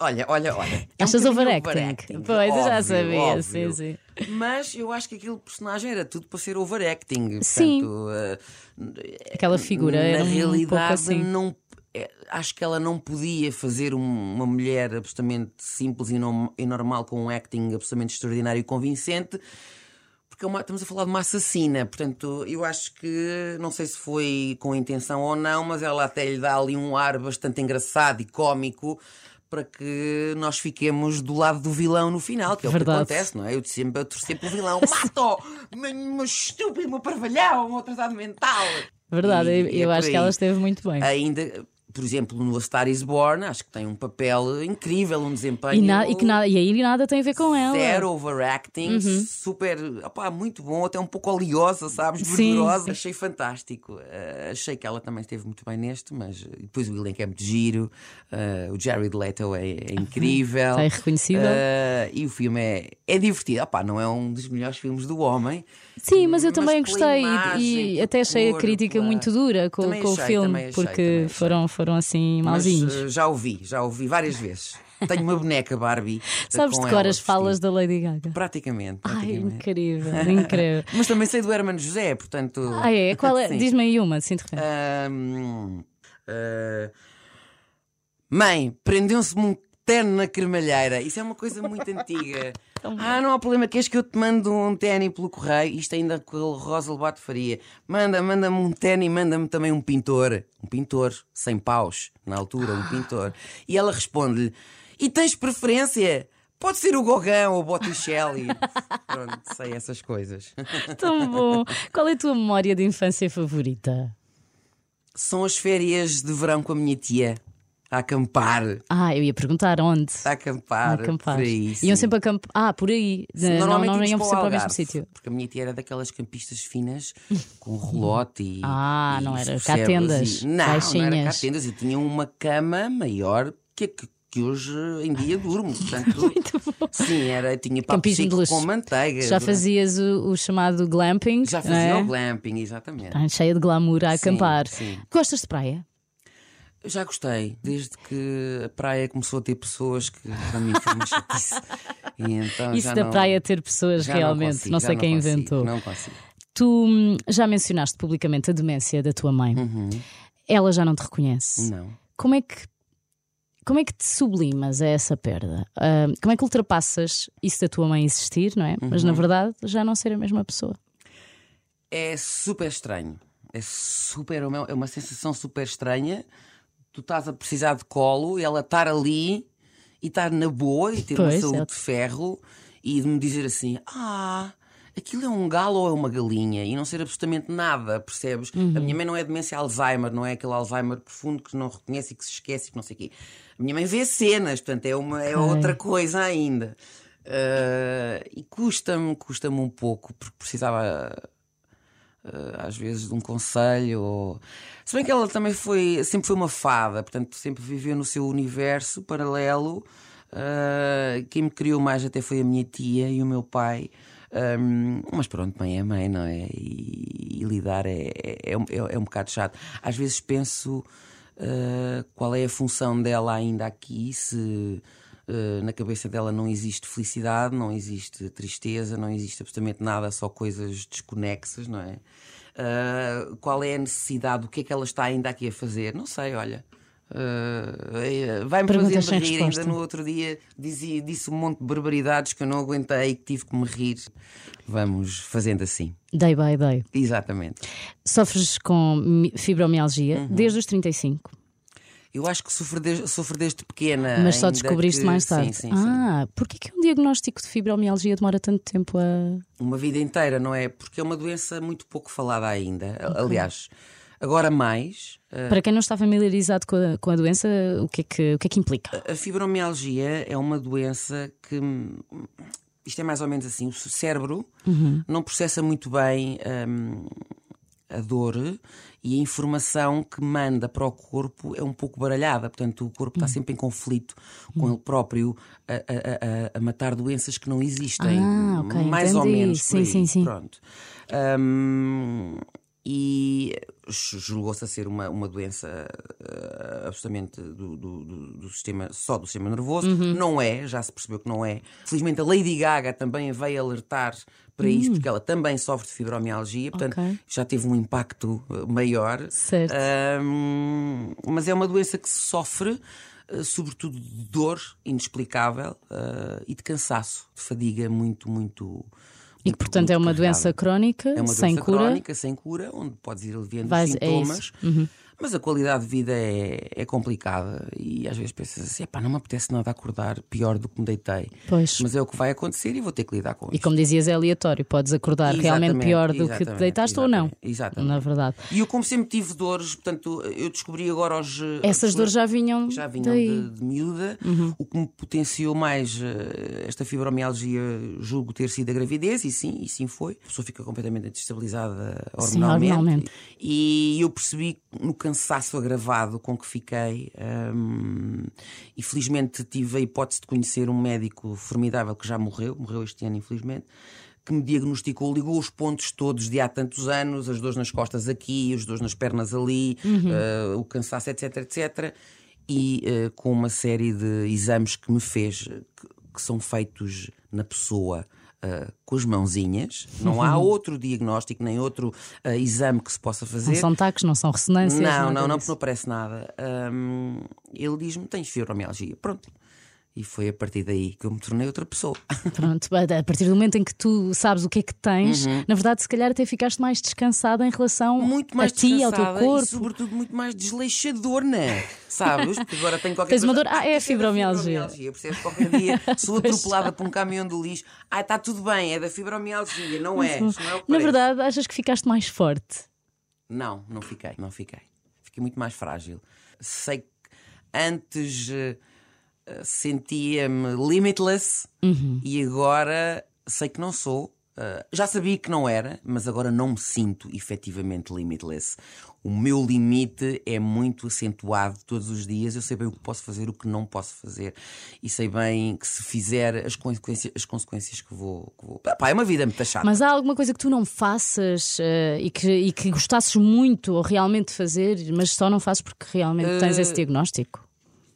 Olha, olha, olha. é um Achas bocadinho overacting? Pois, eu já óbvio, sabia, óbvio. sim, sim. Mas eu acho que aquele personagem era tudo para ser overacting. Sim. Portanto, eh, Aquela figura na era um pouco realidade assim. não acho que ela não podia fazer um- uma mulher absolutamente simples e, nom- e normal com um acting absolutamente extraordinário e convincente porque é uma- estamos a falar de uma assassina portanto eu acho que não sei se foi com intenção ou não mas ela até lhe dá ali um ar bastante engraçado e cómico para que nós fiquemos do lado do vilão no final, que é o que Verdade. acontece, não é? Eu sempre a torcer pelo vilão, mato! Meu estúpido, meu parvalhão, meu atrasado mental! Verdade, E- eu, é eu por acho que ela esteve muito bem. Ainda, por exemplo, no A Star is Born, acho que tem um papel incrível, um desempenho. E, na- e que nada, e aí nada tem a ver com ela. Zero overacting, super, opá, muito bom, até um pouco oleosa, sabes? Gordurosa. Achei fantástico. Eh, achei que ela também esteve muito bem neste, mas eh, depois o elenco é muito giro, eh, o Jared Leto é, é incrível. Está irreconhecível. Eh, e o filme é, é divertido. Opá, não é um dos melhores filmes do homem. Sim, mas eu Mas também pela gostei e- imagem, e, até achei a cor, crítica pela- muito dura com, com o achei, filme, também achei, porque foram, foram assim Mas mauzinhos. eh, já ouvi, já ouvi várias vezes. Tenho uma boneca Barbie. Sabes com de cor as falas da Lady Gaga? Praticamente. Ai, praticamente. incrível, incrível. Mas também sei do Hermano José, portanto. Ah, é? Qual é? Diz-me aí uma, assim de repente. Ahm, ah, mãe, prendeu-se-me um terno na cremalheira. Isso é uma coisa muito antiga. Ah, não há problema, queres que eu te mando um ténis pelo correio? Isto ainda com o Rosa Lobato faria. Manda, manda-me um ténis, manda-me também um pintor. Um pintor, sem paus, na altura, um pintor. E ela responde-lhe: E tens preferência? Pode ser o Gauguin ou o Botticelli. Pronto, sei essas coisas. Tão bom. Qual é a tua memória de infância favorita? São as férias de verão com a minha tia. A acampar. Ah, eu ia perguntar onde? A acampar. Acampar. Por aí, sim. Iam sempre acampar. Ah, por aí. Sim, não, não iam sempre ao mesmo sítio. Porque a minha tia era daquelas campistas finas com relote e. Ah, e não era cá tendas, e- Não, não era cá tendas. Eu tinha uma cama maior que, que, que hoje em dia durmo. Portanto, Sim, era, tinha papo de com manteiga. Já durante- fazias o, o chamado glamping. Já não fazia é? o glamping, exatamente. Cheia de glamour a Sim, acampar. sim. Gostas de praia? Já gostei, desde que a praia começou a ter pessoas que para mim foi uma chatice. E então Isso da não- praia ter pessoas já não realmente, consigo, não, sei quem consigo, inventou. Não consigo. Tu já mencionaste publicamente a demência da tua mãe. Ela já não te reconhece. Uhum. Não. Como é que como é que te sublimas a essa perda? Ah, como é que ultrapassas isso da tua mãe existir, não é? Mas Uhum. na verdade já não ser a mesma pessoa. É super estranho. É super, é uma sensação super estranha. Tu estás a precisar de colo e ela estar ali e estar na boa e ter uma Pois, saúde é. de ferro e de me dizer assim: Ah, aquilo é um galo ou é uma galinha? E não ser absolutamente nada, percebes? A minha mãe não é demência Alzheimer, não é aquele Alzheimer profundo que não reconhece e que se esquece e que não sei o quê. A minha mãe vê cenas, portanto é, uma, é outra coisa ainda. Ah, e custa-me, custa-me um pouco, porque precisava às vezes de um conselho. Ou... Se bem que ela também foi, sempre foi uma fada, portanto, sempre viveu no seu universo paralelo. Eh, quem me criou mais até foi a minha tia e o meu pai. Ahm, mas pronto, mãe é mãe, não é? E, e lidar é, é, um- é, é um bocado chato. Às vezes penso eh, qual é a função dela ainda aqui, se eh, na cabeça dela não existe felicidade, não existe tristeza, não existe absolutamente nada, só coisas desconexas, não é? Ah, qual é a necessidade? O que é que ela está ainda aqui a fazer? Não sei, olha. Ah, Vai-me sem rir. resposta. Ainda no outro dia dizia, disse um monte de barbaridades que eu não aguentei e que tive que me rir. Vamos fazendo assim. Day by day. Exatamente. Sofres com mi- fibromialgia Uhum. desde os 35, Eu acho que sofro desde, sofro desde pequena. mas só descobriste que- mais tarde. Sim, sim, sim. ah, porquê que um diagnóstico de fibromialgia demora tanto tempo a. Uma vida inteira, não é? Porque é uma doença muito pouco falada ainda. Aliás, agora mais. ah, Para quem não está familiarizado com a, com a doença, o que, é que, o que é que implica? A fibromialgia é uma doença que. hum, Isto é mais ou menos assim: o cérebro não processa muito bem hum, a dor e a informação que manda para o corpo é um pouco baralhada. Portanto, o corpo está sempre em conflito com ele próprio a, a- a- a matar doenças que não existem. Ah, ok, mais ou entendi. menos. por Sim, sim, sim. Pronto. Hum, e julgou-se a ser uma, uma doença eh, absolutamente do, do- do- sistema, só do sistema nervoso. Uhum. Não é, já se percebeu que não é. Felizmente a Lady Gaga também veio alertar para isso, porque ela também sofre de fibromialgia, portanto Hum. Ok. já teve um impacto eh, maior. Certo. Hum, mas é uma doença que se sofre. eh, Sobretudo de dor inexplicável eh, e de cansaço, de fadiga muito, muito. E que, portanto, é uma doença crónica, É uma sem doença cura. crónica, sem cura, onde podes ir aliviando Vais- os é sintomas. isso. Uhum. Mas a qualidade de vida é, é complicada e às vezes pensas assim: "Epá, não me apetece nada acordar pior do que me deitei. Pois. Mas é o que vai acontecer e vou ter que lidar com E isso. como dizias, é aleatório. Podes acordar realmente Exatamente, pior do que te deitaste ou não. exatamente. Na verdade. E eu, como sempre tive dores, portanto, eu descobri agora aos. Essas aos- dores já vinham, já vinham. Uhum. de, de miúda. O que me potenciou mais eh, esta fibromialgia, julgo ter sido a gravidez, e sim, e sim foi. A pessoa fica completamente destabilizada Sim, hormonalmente. hormonalmente. E eu percebi no cansaço agravado com que fiquei, hum, e felizmente tive a hipótese de conhecer um médico formidável que já morreu, morreu este ano, infelizmente que me diagnosticou, ligou os pontos todos de há tantos anos, as dores nas costas aqui, as dores nas pernas ali, eh, o cansaço, etc, etc. E eh, com uma série de exames que me fez, que, que são feitos na pessoa. Eh, com as mãozinhas, não há outro diagnóstico nem outro eh, exame que se possa fazer. Não são taques, não são ressonâncias. Não, não, não, não aparece nada. Hum, ele diz-me: tens fibromialgia. Pronto. E foi a partir daí que eu me tornei outra pessoa. Pronto, a partir do momento em que tu sabes o que é que tens, na verdade, se calhar até ficaste mais descansada em relação Uhum. muito mais a ti, ao teu corpo. e sobretudo muito mais desleixadora, sabes? Porque agora tenho qualquer Tens uma coisa- dor? Ah, é a da fibromialgia. Percebes? Qualquer dia sou atropelada por um caminhão de lixo. Ah, está tudo bem, é da fibromialgia, não é? Isto não é Na verdade, achas que ficaste mais forte? Não, não fiquei, não fiquei. Fiquei muito mais frágil. Sei que antes eh, sentia-me limitless e agora sei que não sou. Eh, já sabia que não era, mas agora não me sinto efetivamente limitless. O meu limite é muito acentuado todos os dias. Eu sei bem o que posso fazer, o que não posso fazer. E sei bem que se fizer as consequências, as consequências que vou. Que vou... Pá, é uma vida muito chata. Mas há alguma coisa que tu não faças eh, e, que, e que gostasses muito ou realmente fazer, mas só não fazes porque realmente tens Eh, esse diagnóstico?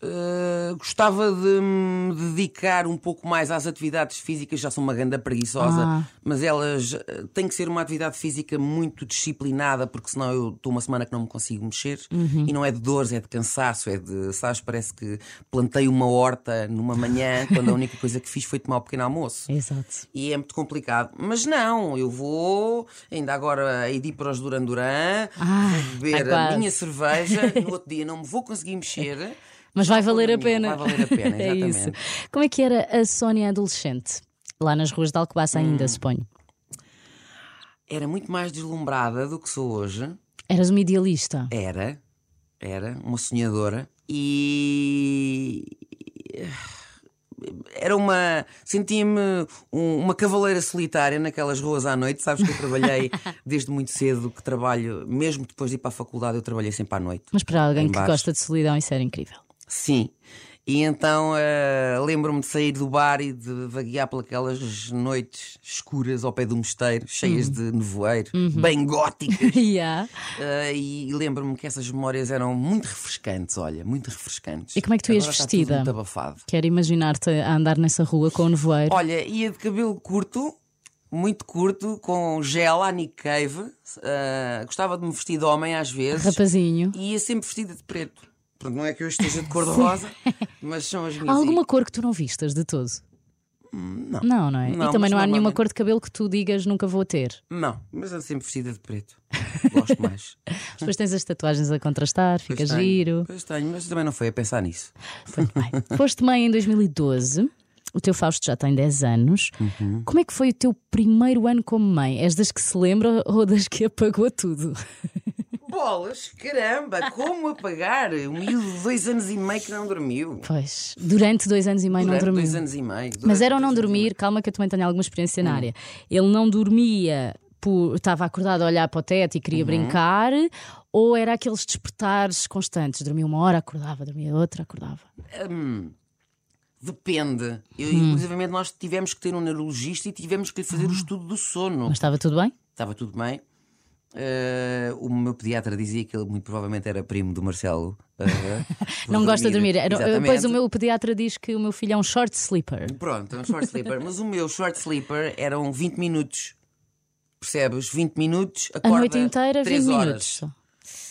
Uh, gostava de me dedicar um pouco mais às atividades físicas, já sou uma ganda preguiçosa, Ah. mas elas uh, têm que ser uma atividade física muito disciplinada, porque senão eu estou uma semana que não me consigo mexer Uhum. e não é de dores, é de cansaço, é de, sabes, parece que plantei uma horta numa manhã quando a única coisa que fiz foi tomar o pequeno almoço. Exato. E é muito complicado. Mas não, eu vou, ainda agora, ir para os Duran Duran, Ah, vou beber a minha cerveja, no outro dia não me vou conseguir mexer. Mas vai valer a pena. Vai valer a pena, é isso. exatamente. Como é que era a Sónia adolescente? Lá nas ruas de Alcobaça ainda, Hum. suponho. Era muito mais deslumbrada do que sou hoje. Eras uma idealista. Era, era uma sonhadora e era uma. sentia-me um- uma cavaleira solitária naquelas ruas à noite. Sabes que eu trabalhei desde muito cedo que trabalho, mesmo depois de ir para a faculdade, eu trabalhei sempre à noite. Mas para alguém que gosta de solidão, isso era incrível. Sim. E então eh, lembro-me de sair do bar e de vaguear pelas noites escuras ao pé do mosteiro, cheias de nevoeiro, bem góticas. Yeah. Uh, e lembro-me que essas memórias eram muito refrescantes, olha, muito refrescantes. E como é que tu ias Agora está vestida? muito abafado. Quero imaginar-te a andar nessa rua com o nevoeiro. Olha, ia de cabelo curto, muito curto, com gel à Nick Cave. uh, gostava de me vestir de homem às vezes. Rapazinho. E ia sempre vestida de preto. Pronto, não é que eu esteja de cor-de-rosa, mas são as minhas. Há alguma cor que tu não vistas de todo? Não. Não, não é? Não, e também não há nenhuma cor de cabelo que tu digas nunca vou ter. Não, mas ando sempre vestida de preto. Gosto mais. Depois tens as tatuagens a contrastar, fica tenho, giro. Pois tenho, mas também não foi a pensar nisso. Muito bem. Foste mãe em 2012. O teu Fausto já tem 10 anos. Uhum. Como é que foi o teu primeiro ano como mãe? És das que se lembra ou das que apagou tudo? Bolas, caramba, como apagar? Um miúdo de dois anos e meio que não dormiu. Pois, durante dois anos e meio Durante não dormiu. dois anos e meio. Mas era o não dormir, calma que eu também tenho alguma experiência na área. Ele não dormia, estava acordado a olhar para o teto e queria brincar, ou era aqueles despertares constantes? Dormia uma hora, acordava, dormia outra, acordava. Hum, depende. Eu, Hum. Inclusive, nós tivemos que ter um neurologista e tivemos que lhe fazer o estudo do sono. Mas estava tudo bem? Estava tudo bem. Eh, o meu pediatra dizia que ele muito provavelmente era primo do Marcelo. eh, por Não gosta de dormir. Exatamente. Pois o meu pediatra diz que o meu filho é um short sleeper. Pronto, é um short sleeper. Mas o meu short sleeper eram 20 minutos. Percebes? 20 minutos, A acorda noite inteira, 3 20 horas. minutos.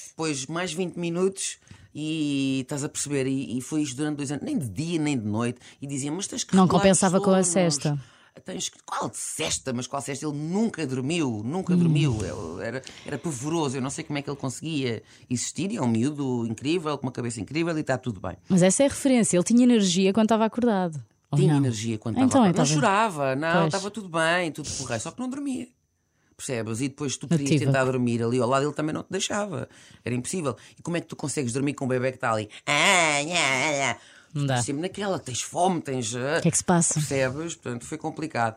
Depois mais 20 minutos e estás a perceber. E, e foi isto durante dois anos, nem de dia nem de noite. E dizia, mas tens que Não compensava com a cesta. Tens que. Qual cesta? Mas qual cesta? Ele nunca dormiu, nunca Hum. dormiu. Ele era, era pavoroso. Eu não sei como é que ele conseguia existir. E é um miúdo incrível, com uma cabeça incrível e está tudo bem. Mas essa é a referência. Ele tinha energia quando estava acordado. Tinha energia quando Então, estava. então, não chorava, não, estava tudo bem, tudo porreiro, só que não dormia. Percebes? E depois tu querias Ativa. tentar dormir ali ao lado, ele também não te deixava. Era impossível. E como é que tu consegues dormir com um bebê que está ali? Não dá. Sempre naquela, tens fome, tens. ah, O que é que se passa? Percebes? Portanto, foi complicado.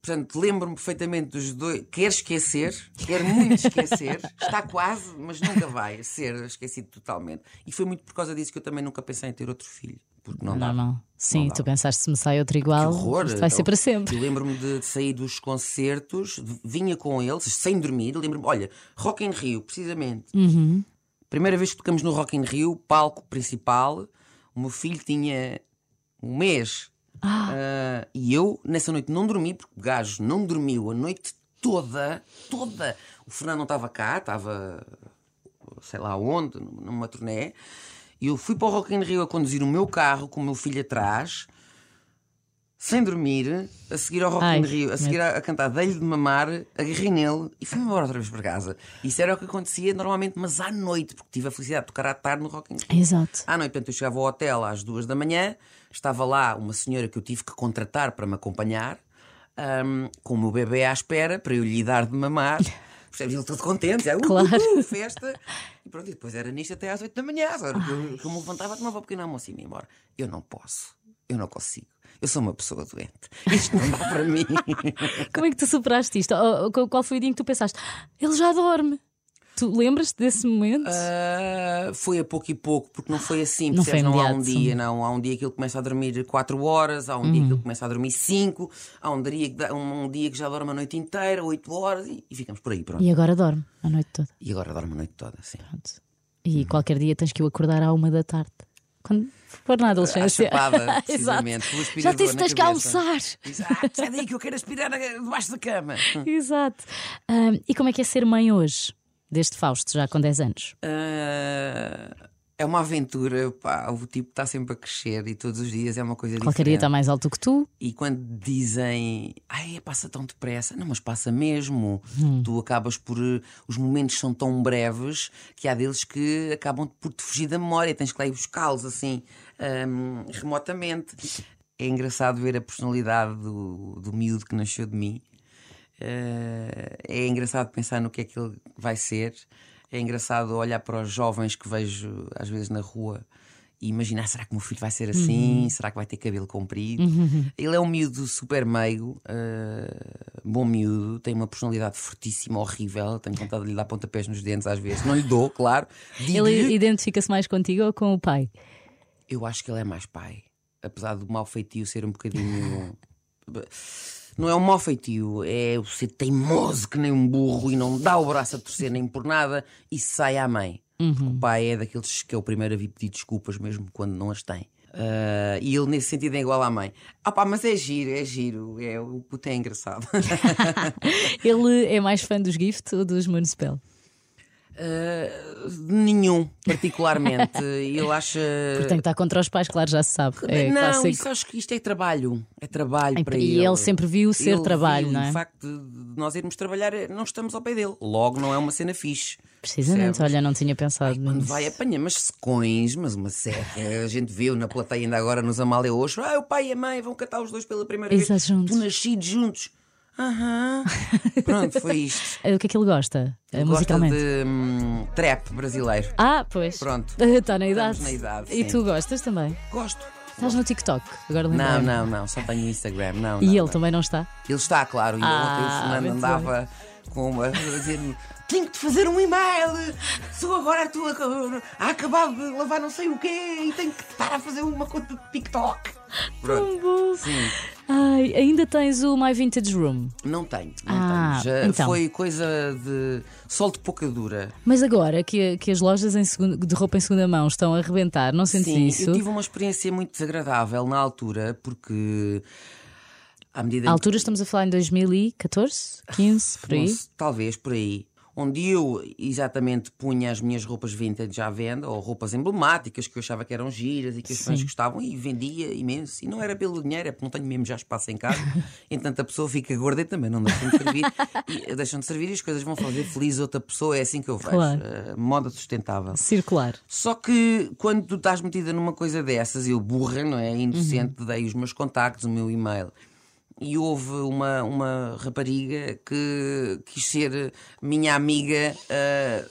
Portanto, lembro-me perfeitamente dos dois. Quer esquecer, quer muito esquecer, está quase, mas nunca vai ser esquecido totalmente. E foi muito por causa disso que eu também nunca pensei em ter outro filho. Porque não dá. Normal. Sim, dá. tu pensaste se me sai outro igual, Que horror! isto vai ser para sempre. Eu lembro-me de, de sair dos concertos, de- vinha com eles, sem dormir. Lembro-me, olha, Rock in Rio, precisamente. Uhum. Primeira vez que tocamos no Rock in Rio, palco principal. O meu filho tinha um mês. Ah, e eu, nessa noite, não dormi, porque o gajo não dormiu a noite toda. Toda. O Fernando não estava cá, estava sei lá onde, numa turnê. E eu fui para o Rock in Rio a conduzir o meu carro com o meu filho atrás, sem dormir, a seguir ao Rock Ai, in Rio, a seguir a, a cantar Dei-lhe de mamar, agarrei nele e fui-me embora outra vez para casa. Isso era o que acontecia normalmente, mas à noite, porque tive a felicidade de tocar à tarde no Rock in Rio. Exato. À noite, portanto, eu chegava ao hotel às duas da manhã, estava lá uma senhora que eu tive que contratar para me acompanhar, ahm, com o meu bebê à espera, para eu lhe dar de mamar. Percebes? Ele todo contente, já, uh, Claro. uh, uh, festa. E pronto, e depois era nisto até às oito da manhã, que eu, eu me levantava, tomava um pequeno almoço e ia embora. Eu não posso, eu não consigo. Eu sou uma pessoa doente. Isto não dá para mim. Como é que tu superaste isto? Qual foi o dia em que tu pensaste, "Ah, ele já dorme? Tu lembras-te desse momento? Ah, foi a pouco e pouco, porque não foi assim. Não percebes? foi não há um sim. dia, não. Há um dia que ele começa a dormir 4 horas, há um dia que ele começa a dormir 5, há um dia, que dá- um, um dia que já dorme a noite inteira, 8 horas, e, e ficamos por aí, pronto. E agora dorme a noite toda. E agora dorme a noite toda, sim. Pronto. E qualquer dia tens que o acordar à uma da tarde. Quando for na À adolescência. chapada, Exato. precisamente. Já disse na tens que almoçar. Exato, sai daí que eu quero aspirar debaixo da cama. Exato. Ahm, e como é que é ser mãe hoje? Deste Fausto, já com 10 anos. Ah, é uma aventura, pá, o tipo está sempre a crescer e todos os dias é uma coisa Qualquer dia diferente. está mais alto que tu. E quando dizem, ai, passa tão depressa, não, mas passa mesmo. Tu acabas por. eh, Os momentos são tão breves que há deles que acabam por te fugir da memória, tens que lá ir buscá-los assim, hum, remotamente. É engraçado ver a personalidade do, do miúdo que nasceu de mim. Eh, é engraçado pensar no que é que ele vai ser. É engraçado olhar para os jovens que vejo às vezes na rua e imaginar: será que o meu filho vai ser assim? Será que vai ter cabelo comprido? Ele é um miúdo super meigo, eh, bom miúdo, tem uma personalidade fortíssima, horrível. Tenho vontade de lhe dar pontapés nos dentes às vezes. Não lhe dou, claro. Ele identifica-se mais contigo ou com o pai? eu acho que ele é mais pai. Apesar do mau feitio ser um bocadinho. Não é um mau feitio, é o ser teimoso que nem um burro e não dá o braço a torcer nem por nada e sai à mãe. O pai é daqueles que é o primeiro a vir pedir desculpas mesmo quando não as tem. Ah, e ele nesse sentido é igual à mãe. Ah pá, mas é giro, é giro, é, o puto é engraçado. Ele é mais fã dos Gift ou dos Municipal? Ah, nenhum, particularmente. ele acha. Porque tem que estar contra os pais, claro, já se sabe. É não, clássico. isso acho que isto é trabalho. É trabalho E- para e ele. ele sempre viu ser Ele trabalho, viu, não é? O facto de nós irmos trabalhar, é- não estamos ao pé dele. Logo, não é uma cena fixe. Precisamente, Percebes? olha, não tinha pensado Quando nisso. vai, apanha mas secões, mas uma seca. A gente viu na plateia ainda agora nos Amália hoje. Ah, o pai e a mãe vão cantar os dois pela primeira Exato, vez. juntos. Tu nascidos juntos. Aham. Pronto, foi isto. O que é que ele gosta, eh, Gosta musicalmente? de hum, trap brasileiro. Ah, pois. Pronto. Está na idade. na idade, E sim. tu gostas também? Gosto. Estás no TikTok, agora Não, não, não. Só tenho Instagram. Não, E não, ele não. também não está? Ele está, claro. E Ah, ontem o Fernando andava com uma. a dizer tenho que te fazer um e-mail. Sou agora tu a, a acabar de lavar não sei o quê e tenho que estar a fazer uma conta de TikTok. Pronto. bom. Sim. Ai, ainda tens o My Vintage Room. Não tenho, não Ah, tenho. Já então. foi coisa de sol de pouca dura. Mas agora que, que as lojas em segundo- de roupa em segunda mão estão a arrebentar, não sentes Sim, isso? eu tive uma experiência muito desagradável na altura porque à medida À altura estamos a falar em 2014, 15, por aí. talvez por aí. Onde eu exatamente punha as minhas roupas vintage à venda, ou roupas emblemáticas que eu achava que eram giras e que os fãs gostavam, e vendia imenso. E não era pelo dinheiro, é porque não tenho mesmo já espaço em casa. Entanto, a pessoa fica gorda e também não deixam de servir. E, deixam de servir e as coisas vão fazer feliz outra pessoa. É assim que eu vejo. Claro. Eh, moda sustentável. Circular. Só que quando tu estás metida numa coisa dessas, eu burra, não é? Inocente, Uhum. dei os meus contactos, o meu e-mail. E houve uma, uma rapariga que quis ser minha amiga,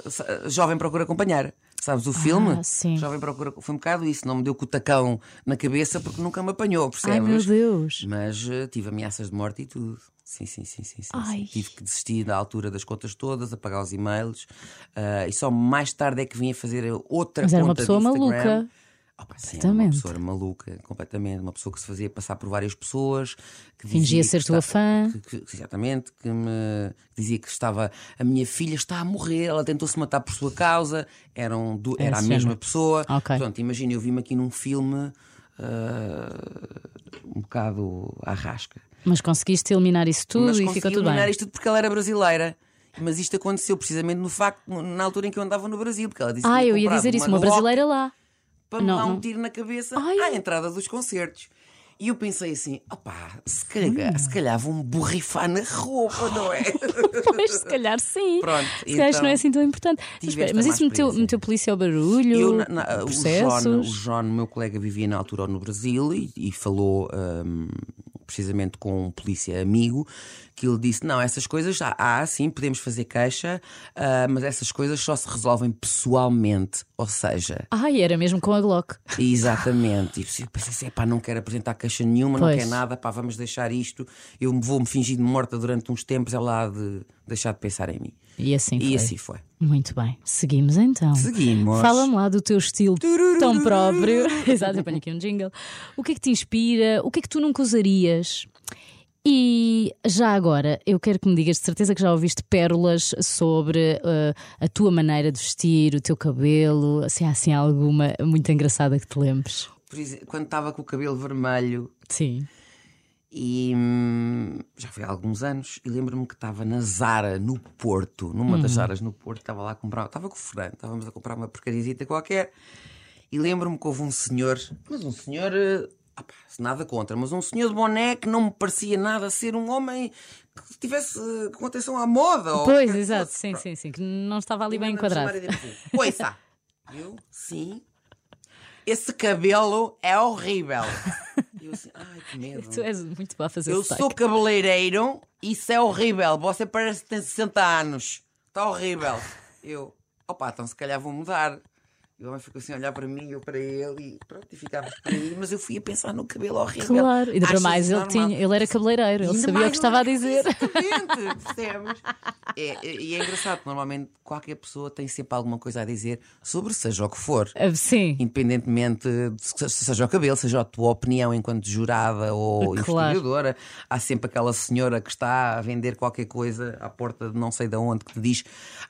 sa- Jovem Procura Acompanhar. Sabes o filme? sim. Jovem Procura. Foi um bocado isso. Não me deu com o tacão na cabeça porque nunca me apanhou, percebes? Ai meu Deus. Mas eh, tive ameaças de morte e tudo. Sim, sim, sim, sim. sim. Tive que desistir da altura das contas todas, apagar os e-mails. ah, e só mais tarde é que vim a fazer outra Mas era uma conta de pessoa Instagram. Maluca. Opa, sim, uma pessoa maluca, completamente. Uma pessoa que se fazia passar por várias pessoas. Que Fingia ser que tua está- fã. que- que- exatamente, que me que dizia que estava. A minha filha está a morrer, ela tentou-se matar por sua causa. Eram du- É era a esse mesma género. pessoa. Ok. Portanto, imagina, eu vi-me aqui num filme. ah, um bocado à rasca. Mas conseguiste eliminar isso tudo Mas e ficou tudo eliminar bem. isto tudo porque ela era brasileira. Mas isto aconteceu precisamente no facto, na altura em que eu andava no Brasil, porque ela disse que Ah, eu ia dizer isso, uma Glock brasileira lá. Para me Não, dar um não. tiro na cabeça Ai. à entrada dos concertos. E eu pensei assim: opá, se calhar, se calhar vão borrifar na roupa, não é? Pois, se calhar sim. Pronto, se calhar isto então, não é assim tão importante. Mas, espera, mas isso meteu, meteu polícia ao barulho, Eu, na- na- o. John, o John, meu colega, vivia na altura no Brasil e, e falou hum, precisamente com um polícia amigo que ele disse: Não, essas coisas, há, há sim, podemos fazer queixa, ah, mas essas coisas só se resolvem pessoalmente. Ou seja, Ai, era mesmo com a Glock. Exatamente. E eu pensei assim, pá, não quero apresentar queixa nenhuma, Pois. não quer nada, pá, vamos deixar isto. Eu vou-me fingir de morta durante uns tempos, ela há de deixar de pensar em mim. E assim foi. E assim foi. Muito bem. Seguimos então. Seguimos. Fala-me lá do teu estilo tão próprio. Exato, eu ponho aqui um jingle. O que é que te inspira? O que é que tu nunca usarias? E já agora, eu quero que me digas, de certeza que já ouviste pérolas sobre eh, a tua maneira de vestir, o teu cabelo, se há assim alguma muito engraçada que te lembres. Exemplo, quando estava com o cabelo vermelho Sim. e hum, já foi há alguns anos, e lembro-me que estava na Zara, no Porto, numa das Zaras no Porto, estava lá a comprar, estava com o Fernando, estávamos a comprar uma porcariazita qualquer, e lembro-me que houve um senhor, mas um senhor, eh, ah pá, nada contra, mas um senhor de boné que não me parecia nada ser um homem que tivesse eh, com atenção à moda. ou Pois, qualquer exato, sim, Pronto. sim, sim, que não estava ali bem enquadrado. e assim, Ouça, eu? Sim. Esse cabelo é horrível. Eu assim, ai que medo. Tu és muito boa a fazer Eu sotaque. sou cabeleireiro, isso é horrível. Você parece que tem 60 anos. Está horrível. Eu, opa, então se calhar vou mudar. E o homem ficou assim a olhar para mim, eu para ele, e pronto, e ficávamos por aí. Mas eu fui a pensar no cabelo horrível. Claro, e ainda para mais ele, tinha, ele era cabeleireiro, ele sabia o que estava a dizer. Exatamente, percebes? É, é- e é engraçado, normalmente qualquer pessoa tem sempre alguma coisa a dizer sobre seja o que for. Ah, Sim, Independentemente de se- seja o cabelo, seja a tua opinião enquanto jurada ou Claro. investigadora, há sempre aquela senhora que está a vender qualquer coisa à porta de não sei de onde que te diz: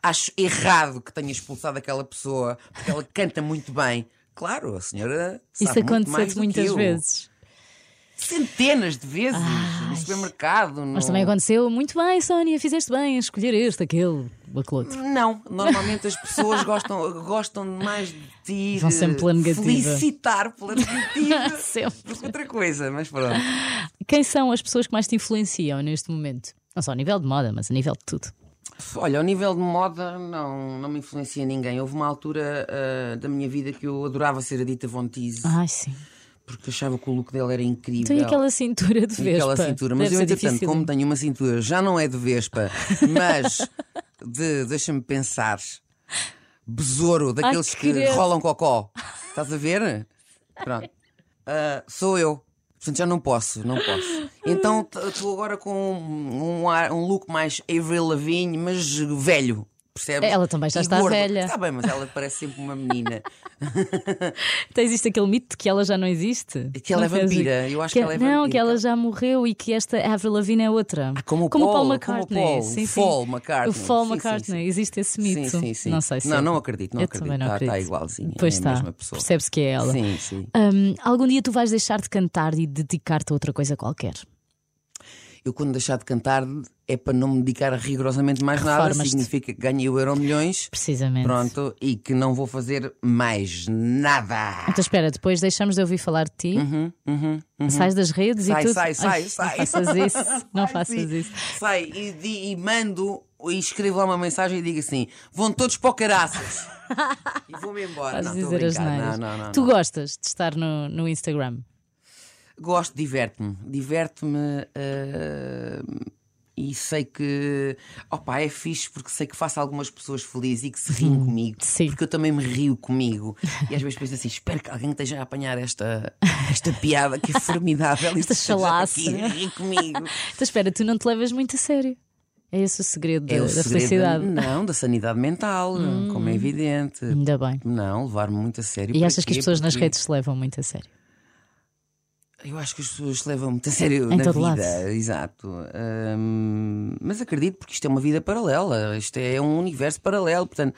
Acho errado que tenha expulsado aquela pessoa porque ela canta muito bem. Claro, a senhora. isso sabe muito mais aconteceu muitas vezes. Centenas de vezes no supermercado. Mas no- também aconteceu, muito bem, Sónia, fizeste bem em escolher este, aquele, aquele outro. Não, normalmente as pessoas gostam, gostam mais de te ir Vão sempre pela negativa. felicitar pela negativa Sempre. do que outra coisa, mas pronto. Quem são as pessoas que mais te influenciam neste momento? Não só a nível de moda, mas a nível de tudo. Olha, ao nível de moda, não, não me influencia ninguém. Houve uma altura ah, da minha vida que eu adorava ser a Dita Von Teese, Ai, sim. porque achava que o look dela era incrível. Tem aquela cintura de vespa. aquela cintura, mas Deve eu, entretanto, difícil. como tenho uma cintura, já não é de Vespa, mas de, deixa-me pensar, besouro, daqueles que credo. rolam cocó. Estás a ver? Pronto. Ah, sou eu. Portanto, já não posso, não posso. Então estou agora com um, ar- um look mais Avril Lavigne, mas velho. Percebes? Ela também já E está velha. Está bem, mas ela parece sempre uma menina. Então existe aquele mito de que ela já não existe? Que ela Não é vampira. Eu acho que ela é Não, vampira. que ela já morreu e que esta Avril Lavigne é outra. Ah, como o como Paul, Paul como o McCartney. Paul, o sim, sim. Paul McCartney. O Paul Sim, sim, McCartney. sim. Existe esse mito. Sim, sim, sim. Não sei se Não, é. não acredito, não Eu acredito. também não Tá- tá acredito. igualzinha, Pois é a está. mesma pessoa. Percebe-se que é ela. Sim, sim. Hum, algum dia tu vais deixar de cantar e dedicar-te a outra coisa qualquer. Eu, quando deixar de cantar, é para não me dedicar a rigorosamente mais nada. Significa que ganhei o Euro Milhões. Precisamente. Pronto, e que não vou fazer mais nada. Então espera, depois deixamos de ouvir falar de ti. Sais das redes Uhum, Sai, e tudo. sai, sai, Ai, sai. Não faças isso. Não Sai, faças sim. isso. Sai e, e mando e escrevo lá uma mensagem e digo assim: vão todos para o caraças. e vou-me embora. Não, dizer as. Não, não, não. Tu gostas de estar no, no Instagram? Gosto, diverte-me. Diverte-me. eh, e sei que. Opa, é fixe porque sei que faço algumas pessoas felizes e que se riem comigo. sim. Porque eu também me rio comigo. E às vezes penso assim: espero que alguém esteja a apanhar esta, esta piada que é formidável Esta chalaça. rir comigo. Então espera, tu não te levas muito a sério. É esse o segredo da, É o da segredo felicidade. Hum. Da, não, da sanidade mental, como é evidente. Ainda bem. Não, levar-me muito a sério. E achas que as pessoas nas Porque redes se levam muito a sério? Eu acho que as pessoas levam muito a sério Em na vida. lado. Exato. Hum, mas acredito porque isto é uma vida paralela. Isto é um universo paralelo. Portanto,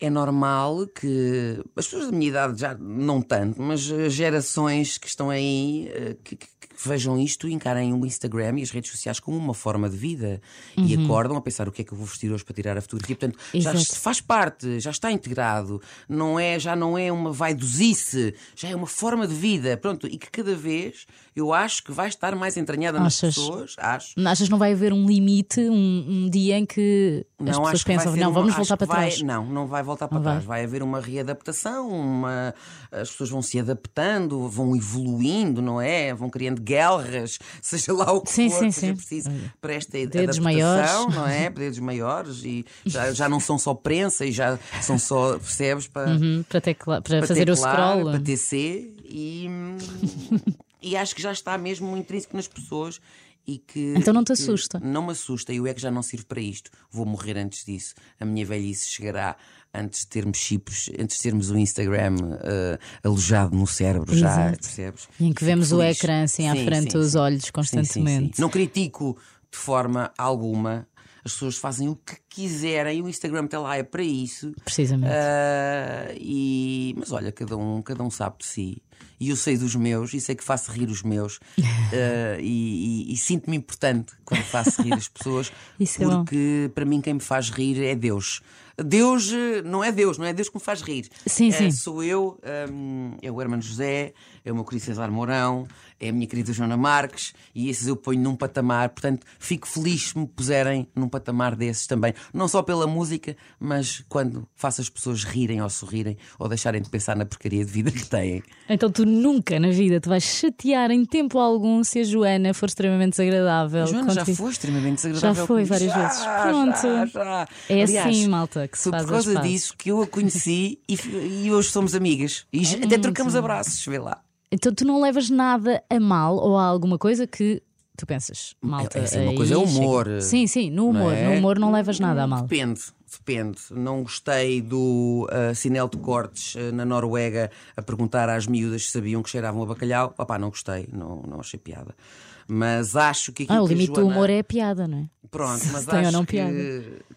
é normal que as pessoas da minha idade já não tanto, mas as gerações que estão aí eh, que- que vejam isto e encarem o Instagram e as redes sociais como uma forma de vida e acordam a pensar o que é que eu vou vestir hoje para tirar a fotografia. Portanto, já Exato. faz parte, já está integrado. Não é, já não é uma vaidosice, já é uma forma de vida. Pronto, e que cada vez eu acho que vai estar mais entranhada nas Achas? pessoas. Acho. Achas que não vai haver um limite, um, um dia em que as Não, pessoas pensam, não, uma- vamos voltar para vai- trás? Não, não vai voltar para Não vai? trás. Vai haver uma readaptação, uma... as pessoas vão se adaptando, vão evoluindo, não é? Vão criando guerras, seja lá o que Sim, for sim, seja sim. preciso para esta Dedos adaptação, maiores. não é? Dedos maiores e já, já não são só prensa e já são só, percebes? Para, Uhum, para, tecla- para para fazer o scroll. para TC e, e acho que já está mesmo intrínseco nas pessoas e que Então não te assusta? Não me assusta, eu é que já não sirvo para isto. Vou morrer antes disso. A minha velhice chegará antes de termos chips, antes de termos o Instagram eh, alojado no cérebro, já Exato. percebes? E em que vemos o feliz. ecrã assim à Sim, frente sim, dos sim. olhos constantemente. Não critico de forma alguma. As pessoas fazem o que quiserem, o Instagram está lá, é para isso. Precisamente. Ah, e, mas olha, cada um, cada um sabe de si. E eu sei dos meus e sei que faço rir os meus. Ah, e e- e sinto-me importante quando faço rir as pessoas. É porque para mim quem me faz rir é Deus. Deus eh, não é Deus, não é Deus que me faz rir. Sim, Eh, sim. Sou eu, hum, é o Hermano José, é o meu querido César Mourão, é a minha querida Joana Marques, e esses eu ponho num patamar. Portanto, fico feliz se me puserem num patamar desses também. Não só pela música, mas quando faço as pessoas rirem ou sorrirem ou deixarem de pensar na porcaria de vida que têm. Então tu nunca na vida te vais chatear em tempo algum se a Joana for extremamente desagradável. A Joana já foi extremamente desagradável. Já foi várias Já, vezes. já, Pronto. já. É Aliás, assim, malta, que se faz por causa as pazes. disso que eu a conheci e, e hoje somos amigas. E É até trocamos abraços, vê lá. Então tu não levas nada a mal ou a alguma coisa que tu pensas, malta. É, é assim, uma coisa é chega. humor. Sim, sim, no humor. É? No humor não levas nada a mal. Depende, depende. Não gostei do uh, Sinel de Cortes uh, na Noruega a perguntar às miúdas se sabiam que cheiravam a bacalhau. Opá, não gostei, não, não achei piada. Mas acho que aquilo Ah, o limite do Joana- humor é a piada, não é? Pronto, mas tem ou acho não que,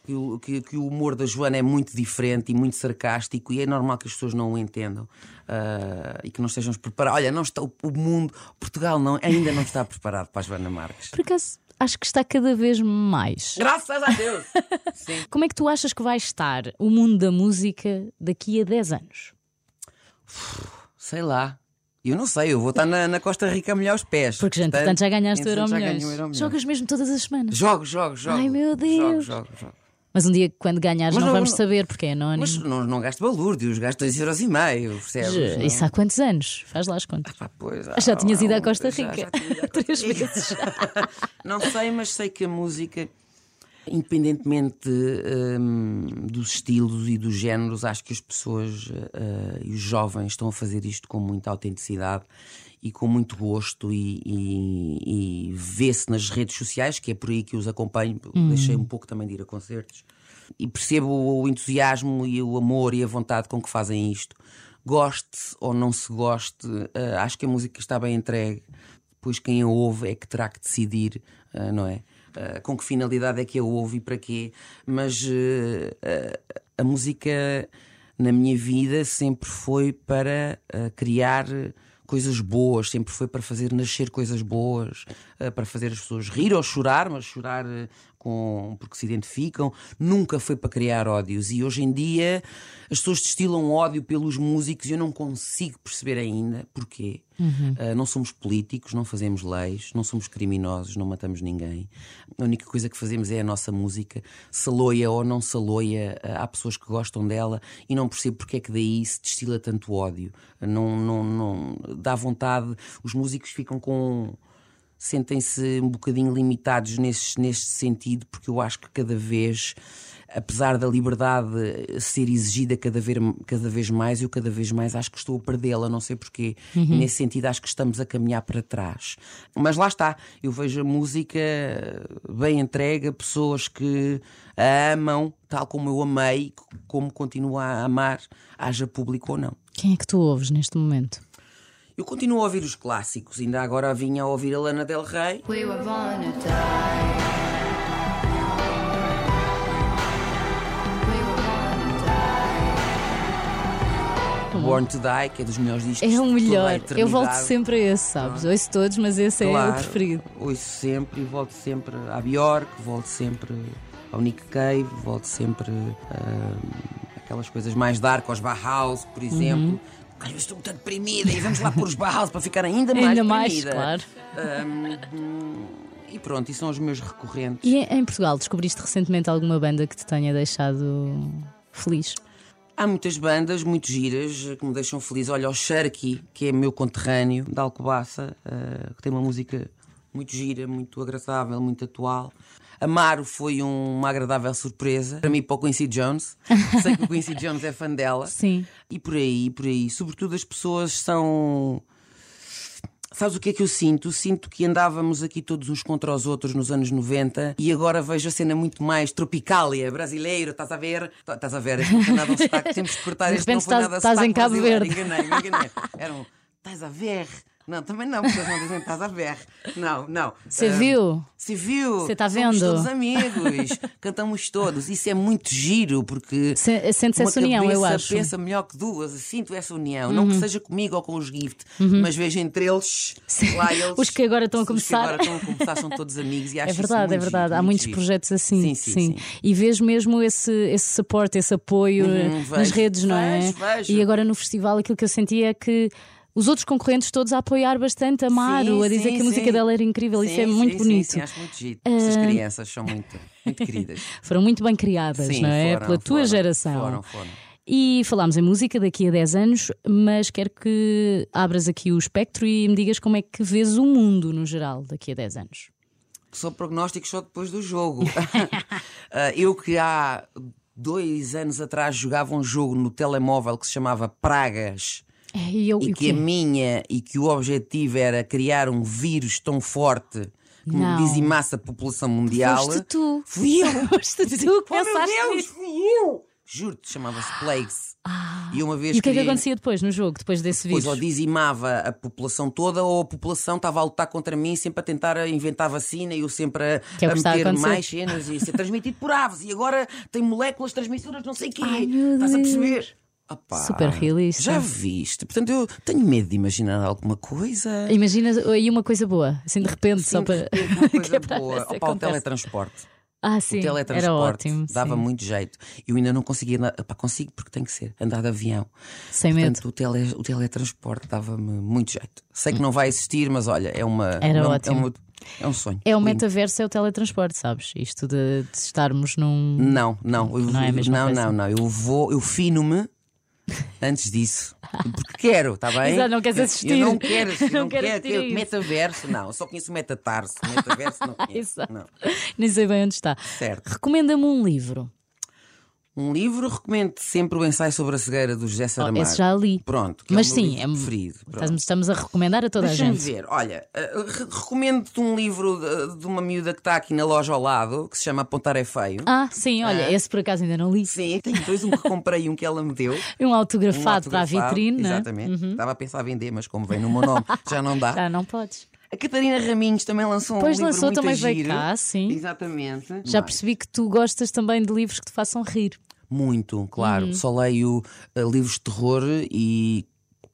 que, o- que- que o humor da Joana é muito diferente e muito sarcástico e é normal que as pessoas não o entendam ah, e que não estejam preparados. Olha, não está, o mundo, Portugal não, ainda não está preparado para a Joana Marques. Por acaso, acho que está cada vez mais. Graças a Deus! Como é que tu achas que vai estar o mundo da música daqui a 10 anos? Sei lá. Eu não sei, eu vou estar na, na Costa Rica a molhar os pés. Porque, já, portanto, já ganhaste o Euro entretanto, já Milhões. Jogas mesmo todas as semanas. Jogo, jogo, jogo. Ai, meu Deus. Jogo, jogo, jogo. Mas um dia, quando ganhares, não, não- vamos não- saber, porque é anónimo. Mas não, não gasto balúrdios, gasto 2,5€, percebes? Isso há quantos anos? Faz lá as contas. Pá, pois, Já há- tinhas ido à Costa já- Rica já Costa três vezes. Não sei, mas sei que a música, independentemente hum, dos estilos e dos géneros, acho que as pessoas eh, e os jovens estão a fazer isto com muita autenticidade e com muito gosto e, e- e vê-se nas redes sociais, que é por aí que os acompanho, deixei um pouco também de ir a concertos e percebo o entusiasmo e o amor e a vontade com que fazem isto. Goste ou não se goste, eh, acho que a música está bem entregue. Depois quem a ouve é que terá que decidir, eh, não é? Eh, com que finalidade é que a ouve e para quê? Mas eh, a música na minha vida sempre foi para eh, criar coisas boas, sempre foi para fazer nascer coisas boas, para fazer as pessoas rir ou chorar, mas chorar com, porque se identificam, nunca foi para criar ódios. E hoje em dia as pessoas destilam ódio pelos músicos e eu não consigo perceber ainda porquê. Uh, não somos políticos, não fazemos leis, não somos criminosos, não matamos ninguém. A única coisa que fazemos é a nossa música, se loia ou não se loia, uh, há pessoas que gostam dela e não percebo porque é que daí se destila tanto ódio. Não, não, não dá vontade, os músicos ficam com sentem-se um bocadinho limitados neste, neste sentido, porque eu acho que cada vez, apesar da liberdade ser exigida cada vez, cada vez mais, eu cada vez mais acho que estou a perdê-la, não sei porquê. Uhum. E nesse sentido acho que estamos a caminhar para trás. Mas lá está, eu vejo a música bem entregue a pessoas que a amam, tal como eu amei, como continuo a amar, haja público ou não. Quem é que tu ouves neste momento? Eu continuo a ouvir os clássicos, ainda agora vinha a ouvir a Lana Del Rey. We were born to die. Born to die. Que é dos melhores discos. É o a melhor. Eu volto sempre a esse, sabes? Ouço todos, mas esse é o Claro, preferido. Ouço sempre e volto sempre à Bjork, volto sempre ao Nick Cave, volto sempre ah, aquelas coisas mais dark, aos Bauhaus, por Uhum. Às vezes estou muito deprimida e vamos lá pôr os Bauhaus para ficar ainda mais Ainda mais, deprimida. claro. Ahm, e pronto, e são os meus recorrentes. E em Portugal, descobriste recentemente alguma banda que te tenha deixado feliz? Há muitas bandas muito giras que me deixam feliz. Olha, o Cherokee, que é meu conterrâneo da Alcobaça, eh, que tem uma música muito gira, muito agradável, muito atual. Amaro foi um- uma agradável surpresa para mim para o Quincy Jones. Sei que o Quincy Jones é fã dela. Sim. E por aí, por aí. Sobretudo as pessoas são. Sabes o que é que eu sinto? Sinto que andávamos aqui todos uns contra os outros nos anos 90 e agora vejo a cena muito mais tropicália, brasileiro, estás a ver? Tá- Estás a ver? Não foi nada um sotaque, temos que cortar este, não foi estás- nada estás em sotaque Cabo. Verde. Enganei, enganei. Era um, estás a ver? Não, também não, porque eles não dizem estás a ver. Não, não. Você Ah, viu? se viu? Cê tá Somos vendo? todos amigos, cantamos todos. Isso é muito giro, porque Se- sente-se essa união, eu acho. Uhum. pensa melhor que duas, sinto essa união. Não que seja comigo ou com os Gift, mas vejo entre eles, lá eles. Os que agora estão a os que começar. agora estão a começar são todos amigos e acho É verdade, é verdade. giro, Há muito muitos giro. projetos assim. Sim, sim, sim. E vejo mesmo esse, esse suporte, esse apoio eh, Uhum, nas vejo, redes, não é? vejo, vejo. E agora no festival aquilo que eu senti é que. Os outros concorrentes todos a apoiar bastante a Maro, Sim, a dizer sim, que a música sim. dela era incrível. Isso é muito bonito. Sim, sim, acho muito giro. Essas crianças são muito, muito queridas. Foram muito bem criadas, não é? foram, Pela tua foram, geração. Foram, foram. E falámos em música daqui a 10 anos, mas quero que abras aqui o espectro e me digas como é que vês o mundo no geral daqui a 10 anos. Só prognósticos só depois do jogo. Ah, eu que há dois anos atrás jogava um jogo no telemóvel que se chamava Pragas. É, e eu, E e que a minha e que o objetivo era criar um vírus tão forte que Não. me dizimasse a população mundial. Foste tu. Fui eu! Foste tu que Oh meu Deus, fui eu! Juro-te, chamava-se Plagues. e uma vez E o que é que acontecia depois no jogo, depois desse Pois vídeo? ou dizimava a população toda, ou a população estava a lutar contra mim, sempre a tentar inventar vacina e eu sempre a, Que é a a meter mais cenas e ser transmitido por aves. E agora tem moléculas transmissoras, não sei o quê. Ai, Estás a perceber? Opá, Super realista. Já viste? Portanto, eu tenho medo de imaginar alguma coisa. Imagina aí uma coisa boa, assim de repente, Sim, só para. uma que coisa é para boa. Opa, o teletransporte. Ah, sim, o era teletransporte ótimo. dava sim. muito jeito. Eu ainda não conseguia. andar- Epá, consigo porque tem que ser. Andar de avião. Sem medo. Portanto, o, tele, o teletransporte dava-me muito jeito. Sei que não vai existir, mas olha, é uma. Era é um- ótimo. É, uma- é um sonho. É o metaverso, é o teletransporte, sabes? Isto de, de estarmos num. Não, não. Eu, Não é a mesma não, coisa. não, não. Eu vou, eu fino-me antes disso. Porque quero, está bem? Exato, não queres assistir. Eu não quero Não não, quero quero. metaverso, não. Eu só conheço metatarso. Metaverso não conheço. Não. Nem sei bem onde está. Certo. Recomenda-me um livro. Um livro, recomendo sempre o ensaio sobre a cegueira do José Saramago. Oh, esse já li. Pronto, que Mas é o meu sim, livro é- preferido. Pronto. Estamos, a recomendar a toda a gente. ver, olha, eh, re- recomendo-te um livro de, de uma miúda que está aqui na loja ao lado, que se chama Apontar é Feio. Ah, sim, olha, Ah. esse por acaso ainda não li. Sim, tenho dois, um que comprei e um que ela me deu. Um Um autografado, para a autografado, vitrine, não é? Exatamente. Estava a pensar a vender, mas como vem no meu nome, já não dá. Já não podes. A Catarina Raminhos também lançou Pois um livro lançou, muito também veio cá, sim. Exatamente. Já percebi que tu gostas também de livros que te façam rir. Muito, claro. Uhum. Só leio eh, livros de terror e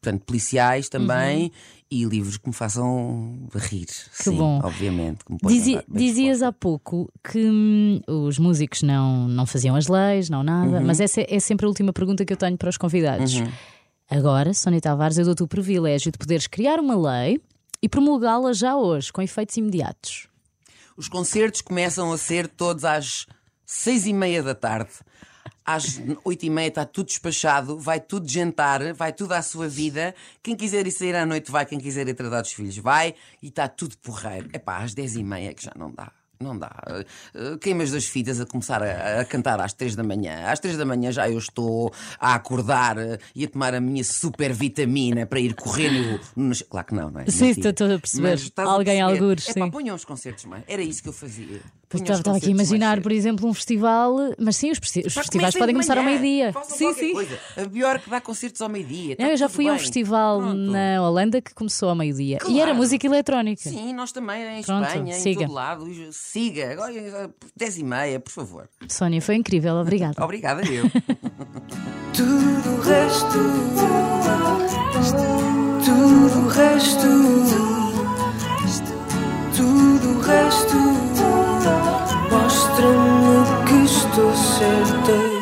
portanto, policiais também e livros que me façam rir. Que sim, bom. obviamente. Dizi- dizias há pouco que hum, os músicos não, não faziam as leis, não nada, Uhum. mas essa é sempre a última pergunta que eu tenho para os convidados. Agora, Sónia Tavares, eu dou-te o privilégio de poderes criar uma lei e promulgá-la já hoje, com efeitos imediatos. Os concertos começam a ser todos às seis e meia da tarde. Às oito e meia está tudo despachado, vai tudo jantar, vai tudo à sua vida. Quem quiser ir sair à noite vai, quem quiser ir tratar dos filhos vai e está tudo porreiro. É pá, às dez e meia que já não dá. Não dá. Uh, Queimas das fitas a começar a, a cantar às três da manhã. Às três da manhã já eu estou a acordar uh, e a tomar a minha super vitamina para ir correr no. Claro que não, não é? Sim, estou a perceber. Mas estás a Alguém perceber. algures, Epá, sim. ponham os concertos mais. Era isso que eu fazia. Estava aqui a imaginar, por exemplo, um festival, mas sim, os, os festivais podem começar ao meio-dia. Sim, sim. Coisa. A é que dá concertos ao meio-dia. Eu já fui bem. a um festival Pronto. na Holanda que começou ao meio-dia claro. e era música eletrónica. Sim, nós também, em Pronto, Espanha, siga. em todo lado. Siga, agora eh, e meia, por favor. Sónia, foi incrível, obrigada. obrigada, eu. tudo o resto, tudo o resto, tudo o resto. siento serte.